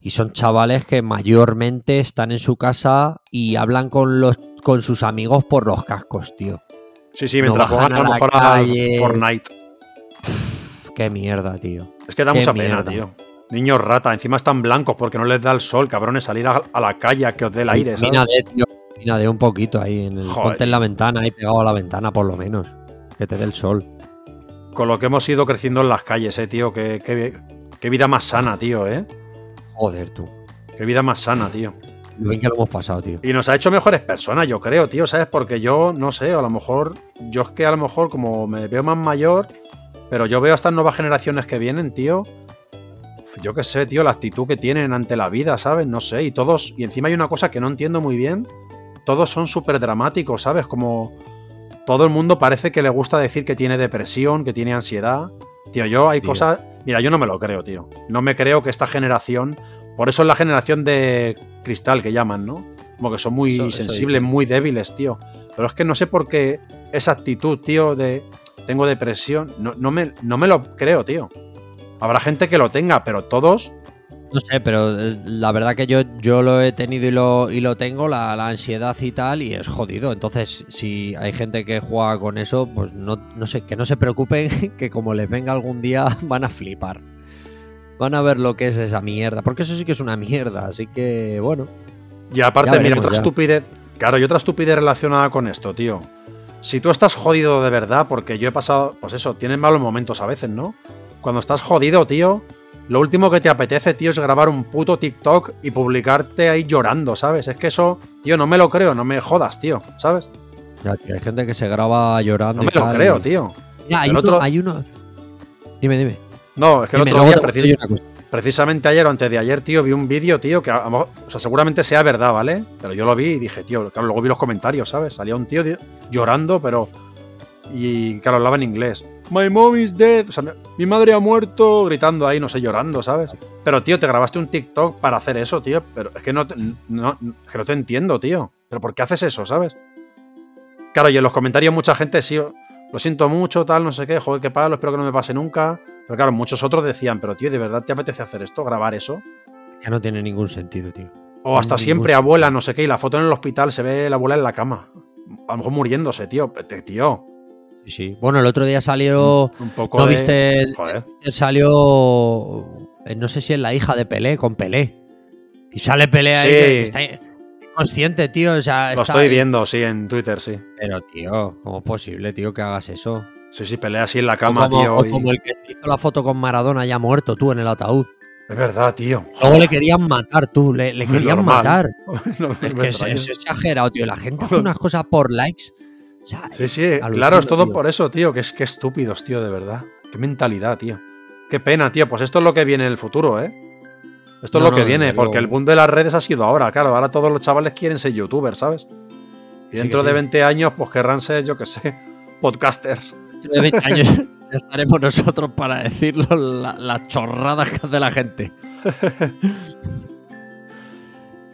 Y son chavales que mayormente están en su casa y hablan con los con sus amigos por los cascos, tío. Sí, sí, mientras juegan a, lo mejor a Fortnite. qué mierda, tío. Es que da mucha pena, tío. Niños rata, encima están blancos porque no les da el sol, cabrones, salir a, la calle a que os dé el aire, ¿sabes? de, tío. de un poquito ahí, en el, ponte en la ventana, ahí pegado a la ventana por lo menos. Que te dé el sol. Con lo que hemos ido creciendo en las calles, eh, tío. Qué, qué vida más sana, tío, eh. Joder, tú. Qué vida más sana, tío. Lo bien que lo hemos pasado, tío. Y nos ha hecho mejores personas, yo creo, tío, ¿sabes? Porque yo, no sé, a lo mejor, yo es que a lo mejor como me veo más mayor, pero yo veo a estas nuevas generaciones que vienen, tío. Yo qué sé, tío, la actitud que tienen ante la vida, ¿sabes? No sé, y todos, y encima hay una cosa que no entiendo muy bien, todos son súper dramáticos, ¿sabes? Como todo el mundo parece que le gusta decir que tiene depresión, que tiene ansiedad. Tío, yo hay cosas... Mira, yo no me lo creo, tío. No me creo que esta generación por eso es la generación de cristal que llaman, ¿no? Como que son muy sensibles, muy débiles, tío. Pero es que no sé por qué esa actitud, tío, de tengo depresión, no, me, no me lo creo, tío. Habrá gente que lo tenga, pero todos no sé, pero eh, la verdad que yo, yo lo he tenido y lo, y lo tengo, la, ansiedad y tal, y es jodido. Entonces, si hay gente que juega con eso, pues no, no sé, que no se preocupen, (laughs) que como les venga algún día (laughs) van a flipar. Van a ver lo que es esa mierda. Porque eso sí que es una mierda. Así que, bueno. Y aparte, mira, otra estupidez. Claro, y otra estupidez relacionada con esto, tío. Si tú estás jodido de verdad, porque yo he pasado, pues eso, tienes malos momentos a veces, ¿no? Cuando estás jodido, tío, lo último que te apetece, tío, es grabar un puto TikTok y publicarte ahí llorando, ¿sabes? Es que eso, tío, no me lo creo, no me jodas, tío, ¿sabes? Ya, tío, hay gente que se graba llorando. No me lo creo, tío. Ya, hay, uno, hay uno. Dime, dime. No, es que el otro día, precisamente ayer o antes de ayer, tío, vi un vídeo, tío, que o sea, seguramente sea verdad, ¿vale? Pero yo lo vi y dije, tío, claro, luego vi los comentarios, ¿sabes? Salía un tío llorando, pero. Y claro, hablaba en inglés. My mom is dead. O sea, mi madre ha muerto, gritando ahí, no sé, llorando, ¿sabes? Pero, tío, te grabaste un TikTok para hacer eso, tío. Pero es que no, no, que no te entiendo, tío. Pero ¿por qué haces eso, sabes? Claro, y en los comentarios mucha gente sí, lo siento mucho, tal, no sé qué, joder, qué palo, espero que no me pase nunca. Pero claro, muchos otros decían, pero tío, ¿de verdad te apetece hacer esto? ¿Grabar eso? Es que no tiene ningún sentido, tío. O hasta siempre abuela, no sé qué, y la foto en el hospital se ve la abuela en la cama. A lo mejor muriéndose, tío. Tío. Sí, sí. Bueno, el otro día salió. Un poco. ¿No viste? Joder. Salió. Eh, no sé si es la hija de Pelé, con Pelé. Y sale Pelé ahí. Que está consciente, tío. O sea, Lo estoy viendo, sí, en Twitter, sí. Pero, tío, ¿cómo es posible, tío, que hagas eso? Sí, sí, pelea así en la cama, tío. O como el que hizo la foto con Maradona ya muerto, tú, en el ataúd. Es verdad, tío. Luego le querían matar, tú. Le, querían matar. (laughs) es que es, exagerado, tío. La gente (laughs) hace unas cosas por likes. Sí, sí, claro, es todo por eso, tío. Que es que estúpidos, tío, de verdad. Qué mentalidad, tío. Qué pena, tío. Pues esto es lo que viene en el futuro, ¿eh? Esto es lo que viene, porque el boom de las redes ha sido ahora, claro. Ahora todos los chavales quieren ser youtubers, ¿sabes? Y dentro de 20 años, pues querrán ser, yo qué sé, (laughs) podcasters de 20 años (laughs) estaremos nosotros para decirlo las chorradas que hace la gente. (laughs)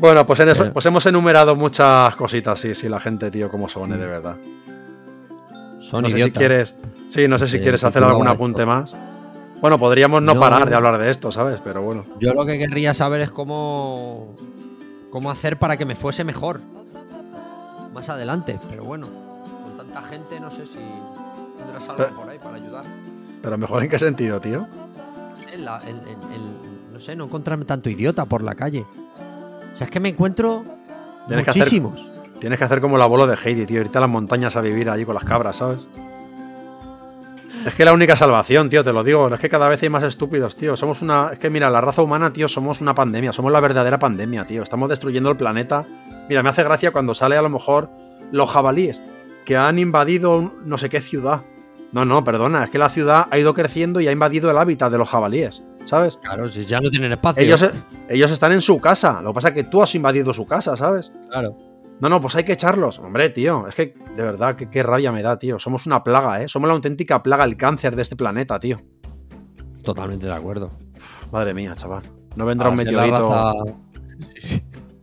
bueno, pues, pues, hemos enumerado muchas cositas, sí, sí, la gente, tío, como son, de verdad. Son no sé si quieres. Sí, no sé si quieres hacer algún apunte más. Bueno, podríamos no parar de hablar de esto, ¿sabes? Pero bueno. Yo lo que querría saber es cómo. cómo hacer para que me fuese mejor. Más adelante, pero bueno. Con tanta gente no sé si pero, por ahí para ayudar. Pero mejor en qué sentido, tío. no sé, no encontrarme tanto idiota por la calle. O sea, es que me encuentro muchísimos. tienes que hacer como el abuelo de Heidi, tío. Irte a las montañas a vivir allí con las cabras, ¿sabes? Es que la única salvación, tío, te lo digo. Es que cada vez hay más estúpidos, tío. Somos una. Es que mira, la raza humana, tío, somos una pandemia. Somos la verdadera pandemia, tío. Estamos destruyendo el planeta. Mira, me hace gracia cuando sale a lo mejor los jabalíes que han invadido no sé qué ciudad. No, no, perdona, es que la ciudad ha ido creciendo y ha invadido el hábitat de los jabalíes, ¿sabes? Claro, si ya no tienen espacio. Ellos, ellos están en su casa, lo que pasa es que tú has invadido su casa, ¿sabes? Claro. No, no, pues hay que echarlos. Hombre, tío, es que de verdad, qué, rabia me da, tío. Somos una plaga, ¿eh? Somos la auténtica plaga, el cáncer de este planeta, tío. Totalmente de acuerdo. Madre mía, chaval. No vendrá un Para meteorito. raza- (laughs) Sí, sí.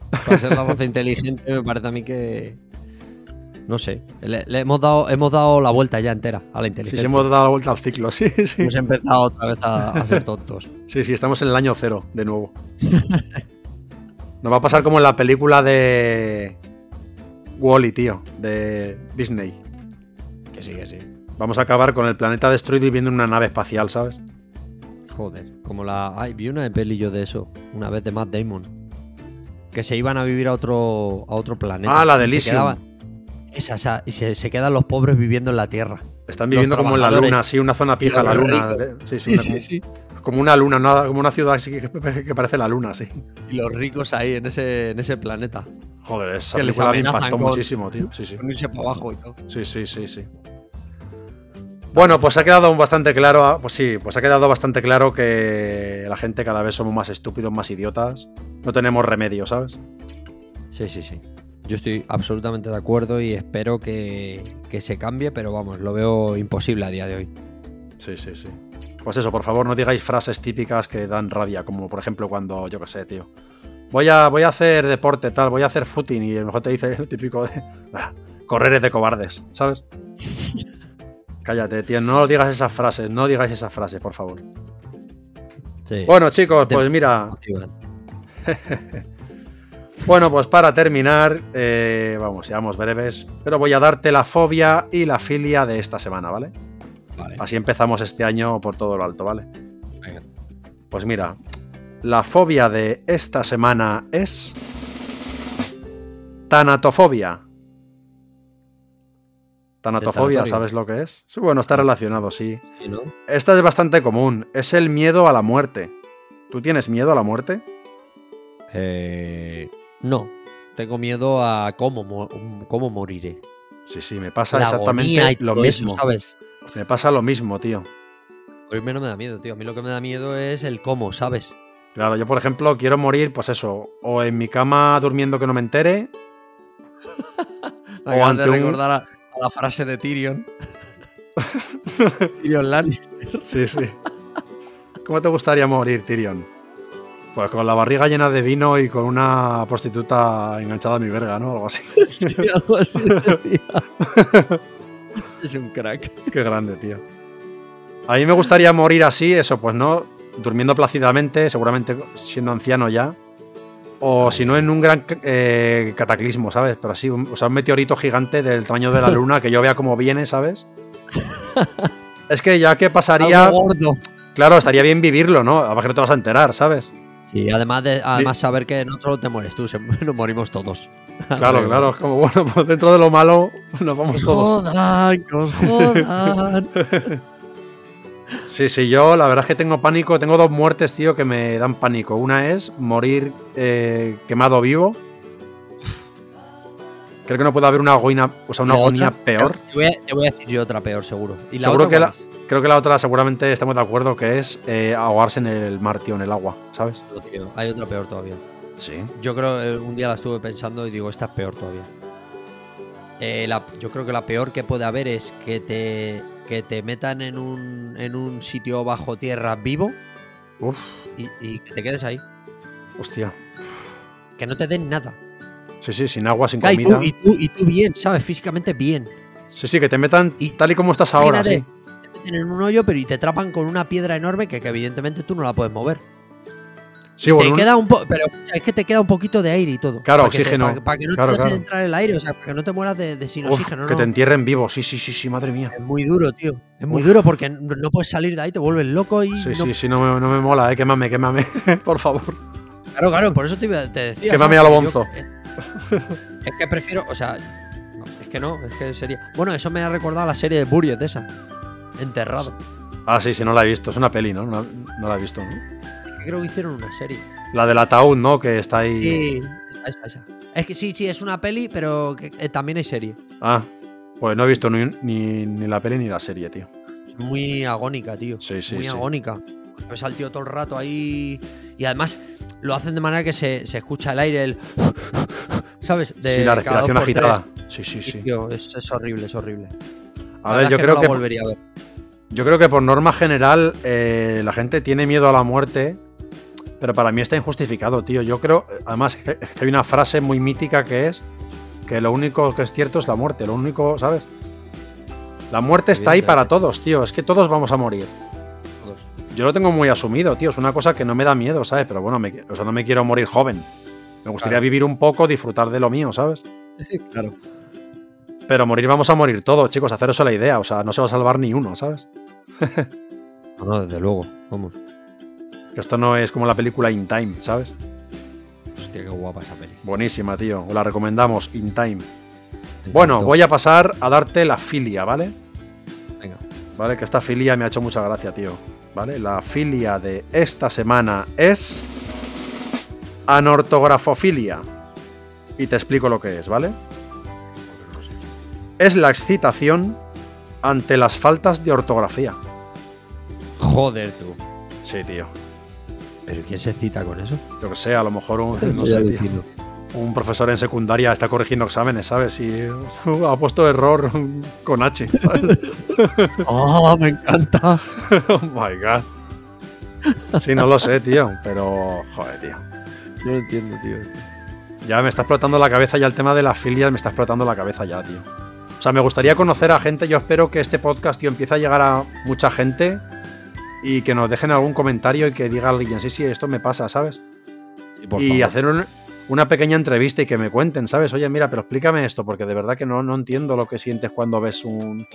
Para ser la raza inteligente me parece a mí que... No sé, le, le hemos, dado, hemos dado la vuelta ya entera a la Sí, inteligencia. sí, hemos dado la vuelta al ciclo, (laughs) sí, sí. Hemos empezado otra vez a, a ser tontos. (laughs) Sí, sí, estamos en el año cero, de nuevo. Nos va a pasar como en la película de. Wally, tío, de Disney. Que sí, que sí. Vamos a acabar con el planeta destruido y viendo una nave espacial, ¿sabes? Joder, como la... Ay, vi una de peli yo de eso, una vez de Matt Damon. Que se iban a vivir a otro, a otro planeta. Ah, la de Elysium. Quedaban- Esa, esa, y se, se quedan los pobres viviendo en la Tierra. Están viviendo Los como en la luna, sí, una zona pija, la luna. Sí, sí, una- como, como una luna, una- como una ciudad así que, que parece la luna, sí. Y los ricos ahí en ese, en ese planeta. Joder, esa Que les película me impactó con- muchísimo, tío. Sí, sí. Con irse para abajo y todo. Sí, sí, sí, sí. Bueno, pues ha quedado bastante claro, pues sí, pues ha quedado bastante claro que la gente cada vez somos más estúpidos, más idiotas. No tenemos remedio, ¿sabes? Sí, sí, sí. Yo estoy absolutamente de acuerdo y espero que, que se cambie, pero vamos, lo veo imposible a día de hoy. Sí, sí, sí. Pues eso, por favor, no digáis frases típicas que dan rabia, como por ejemplo cuando, yo qué sé, tío. Voy a, voy a hacer deporte, tal, voy a hacer footing y a lo mejor te dice (laughs) lo típico de "Ah, correr es de cobardes, ¿sabes? (laughs) Cállate, tío, no digas esas frases, no digáis esas frases, por favor. Sí. Bueno, chicos, pues mira. (laughs) Bueno, pues para terminar, eh, vamos, seamos breves, pero voy a darte la fobia y la filia de esta semana, ¿vale? Vale. Así empezamos este año por todo lo alto, ¿vale? Venga. Pues mira, la fobia de esta semana es... Tanatofobia. Tanatofobia. ¿sabes lo que es? Sí, bueno, está relacionado, sí. Sí, ¿no? Esta es bastante común, es el miedo a la muerte. ¿Tú tienes miedo a la muerte? Eh, no. Tengo miedo a cómo, mo- cómo moriré. Sí, sí, me pasa La exactamente lo eso, mismo. ¿sabes? Me pasa lo mismo, tío. Morirme no me da miedo, tío. A mí lo que me da miedo es el cómo, ¿sabes? Claro, yo por ejemplo quiero morir, pues eso, o en mi cama durmiendo que no me entere, (laughs) O ante de un- recordar a, a la frase de Tyrion. (laughs) Tyrion Lannister. Sí, sí. ¿Cómo te gustaría morir, Tyrion? Pues con la barriga llena de vino y con una prostituta enganchada a mi verga, ¿no? Algo así. (laughs) Sí, algo así decía. (laughs) es un crack. Qué grande, tío. A mí me gustaría morir así, eso, pues no, durmiendo plácidamente, seguramente siendo anciano ya. O si no, en un gran eh, cataclismo, ¿sabes? Pero así, un, o sea, un meteorito gigante del tamaño de la luna que yo vea cómo viene, ¿sabes? (laughs) Es que ya que pasaría, Algo gordo. claro, estaría bien vivirlo, ¿no? Además que no te vas a enterar, ¿sabes? Sí, además de además saber que no solo te mueres tú, se- (laughs) nos morimos todos. Claro, (laughs) claro, es como, bueno, pues dentro de lo malo nos vamos Que os todos. jodan, que os jodan. (laughs) Sí, sí, yo la verdad es que tengo pánico. Tengo dos muertes, tío, que me dan pánico. Una es morir eh, quemado vivo. Creo que no puede haber una agonía, o sea, una ¿Y agonía peor. Te voy, a, te voy a decir yo otra peor, seguro. ¿Y la Seguro otra que la, es? Creo que la otra seguramente estamos de acuerdo que es eh, ahogarse en el mar, tío, en el agua, ¿sabes? Hay otra peor todavía. Sí. Yo creo eh, un día la estuve pensando y digo, esta es peor todavía. Eh, la- yo creo que la peor que puede haber es que te, que te metan en un, en un sitio bajo tierra vivo Uf, y, y que te quedes ahí. hostia. Que no te den nada. Sí, sí, sin agua, sin comida. tú, y, tú, y tú bien, ¿sabes? Físicamente bien. Sí, sí, que te metan Y- tal y como estás ahora, Imagínate, sí. Te meten en un hoyo, pero y te atrapan con una piedra enorme que, que evidentemente tú no la puedes mover. Sí, te bueno, un- queda un po pero es que te queda un poquito de aire y todo. Claro, Para que te- oxígeno. Para, para que no Claro, te dejen claro. entrar el aire, o sea, para que no te mueras de, de sin uf, oxígeno. que no. te entierren vivo. Sí, sí, sí, sí, madre mía. Es muy duro, tío. Es muy Uf. duro porque no, puedes salir de ahí, te vuelves loco y. Sí, no- sí, sí, no me, no me mola, eh. Quémame, quémame, (laughs) por favor. Claro, claro, por eso te, iba- te decía. Quémame a lo yo- bonzo. es que prefiero, o sea. es que no, es que sería. Bueno, eso me ha recordado a la serie de Buried esa. Enterrado. Ah, sí, sí, no la he visto. Es una peli, ¿no? No, no la he visto, ¿no? Creo que hicieron una serie. La del ataúd, ¿no? Que está ahí. Sí, esa, esa, esa. Es que sí, sí, es una peli, pero que, eh, también hay serie. Ah, pues no he visto ni, ni, ni la peli ni la serie, tío. Es muy agónica, tío. Sí, sí, muy sí. agónica. Ves al tío todo el rato ahí. Y además lo hacen de manera que se, se escucha el aire, el. (laughs) ¿Sabes? De sí, la respiración agitada. tres. Sí, sí, sí. tío, es, es horrible, es horrible. A ver, yo creo no que. volvería a ver. Yo creo que por norma general eh, la gente tiene miedo a la muerte, pero para mí está injustificado, tío. Yo creo, además, que hay una frase muy mítica que es que lo único que es cierto es la muerte, lo único, ¿sabes? La muerte está ahí para todos, tío. Es que todos vamos a morir. Yo lo tengo muy asumido, tío. Es una cosa que no me da miedo, ¿sabes? Pero bueno, me, o sea, no me quiero morir joven. Me gustaría Claro. vivir un poco, disfrutar de lo mío, ¿sabes? (laughs) claro. Pero morir vamos a morir todos, chicos. Hacer eso la idea. O sea, no se va a salvar ni uno, ¿sabes? No, (laughs) no, desde luego. Vamos. Que esto no es como la película In Time, ¿sabes? Hostia, qué guapa esa peli. Buenísima, tío. Os la recomendamos, In Time. Me Bueno, encantó. voy a pasar a darte la filia, ¿vale? Venga. Vale, que esta filia me ha hecho mucha gracia, tío. ¿Vale? La filia de esta semana es. Anortografofilia. Y te explico lo que es, ¿vale? Es la excitación ante las faltas de ortografía. Joder, tú. Sí, tío. ¿Pero quién se cita con eso? Yo que sé, a lo mejor un, (laughs) no sé, tío, un profesor en secundaria está corrigiendo exámenes, ¿sabes? Y ha puesto error (laughs) con H, ¿sabes? (laughs) ¡Ah, me encanta! oh my god. Sí, no lo sé, tío, pero joder, tío. Yo no entiendo, tío. esto. Ya me está explotando la cabeza ya el tema de las filias, me está explotando la cabeza ya, tío. O sea, me gustaría conocer a gente, yo espero que este podcast, tío, empiece a llegar a mucha gente y que nos dejen algún comentario y que diga alguien, sí, sí, esto me pasa, ¿sabes? Sí, por y favor. hacer un- una pequeña entrevista y que me cuenten, ¿sabes? Oye, mira, pero explícame esto, porque de verdad que no, no entiendo lo que sientes cuando ves un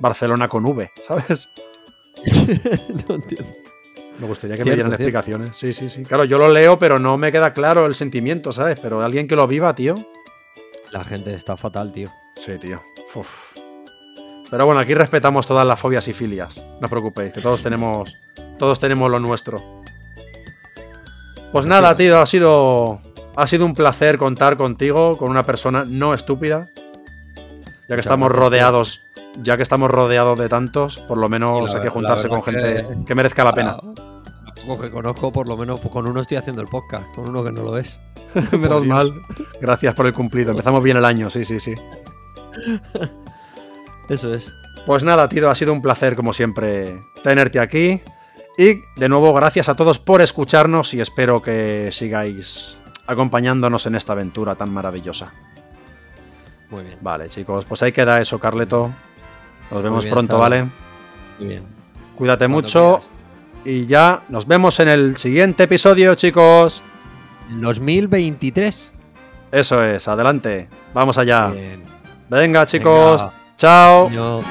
Barcelona con V, ¿sabes? (laughs) no entiendo. Me gustaría que Cierto, me dieran explicaciones. Sí, sí, sí. Claro, yo lo leo, pero no me queda claro el sentimiento, ¿sabes? Pero alguien que lo viva, tío. La gente está fatal, tío. Sí, tío. Uf. Pero bueno, aquí respetamos todas las fobias y filias. No os preocupéis, que todos tenemos. Todos tenemos lo nuestro. Pues nada, tío, ha sido. Ha sido un placer contar contigo, con una persona no estúpida. Ya que estamos rodeados. Ya que estamos rodeados de tantos, por lo menos hay que juntarse con gente que- que merezca la pena. (laughs) Que conozco, por lo menos con uno estoy haciendo el podcast, con uno que no lo es. (laughs) Menos mal. Gracias por el cumplido. Empezamos bien el año, sí, sí, sí. (laughs) Eso es. Pues nada, tío, ha sido un placer, como siempre, tenerte aquí. Y de nuevo, gracias a todos por escucharnos y espero que sigáis acompañándonos en esta aventura tan maravillosa. Muy bien. Vale, chicos, pues ahí queda eso, Carleto. Nos vemos bien, pronto. ¿vale? Muy bien. Cuídate Cuando mucho quieras. Y ya nos vemos en el siguiente episodio, chicos. 2023. Eso es, adelante. Vamos allá. Bien. Venga, chicos. Venga. Chao.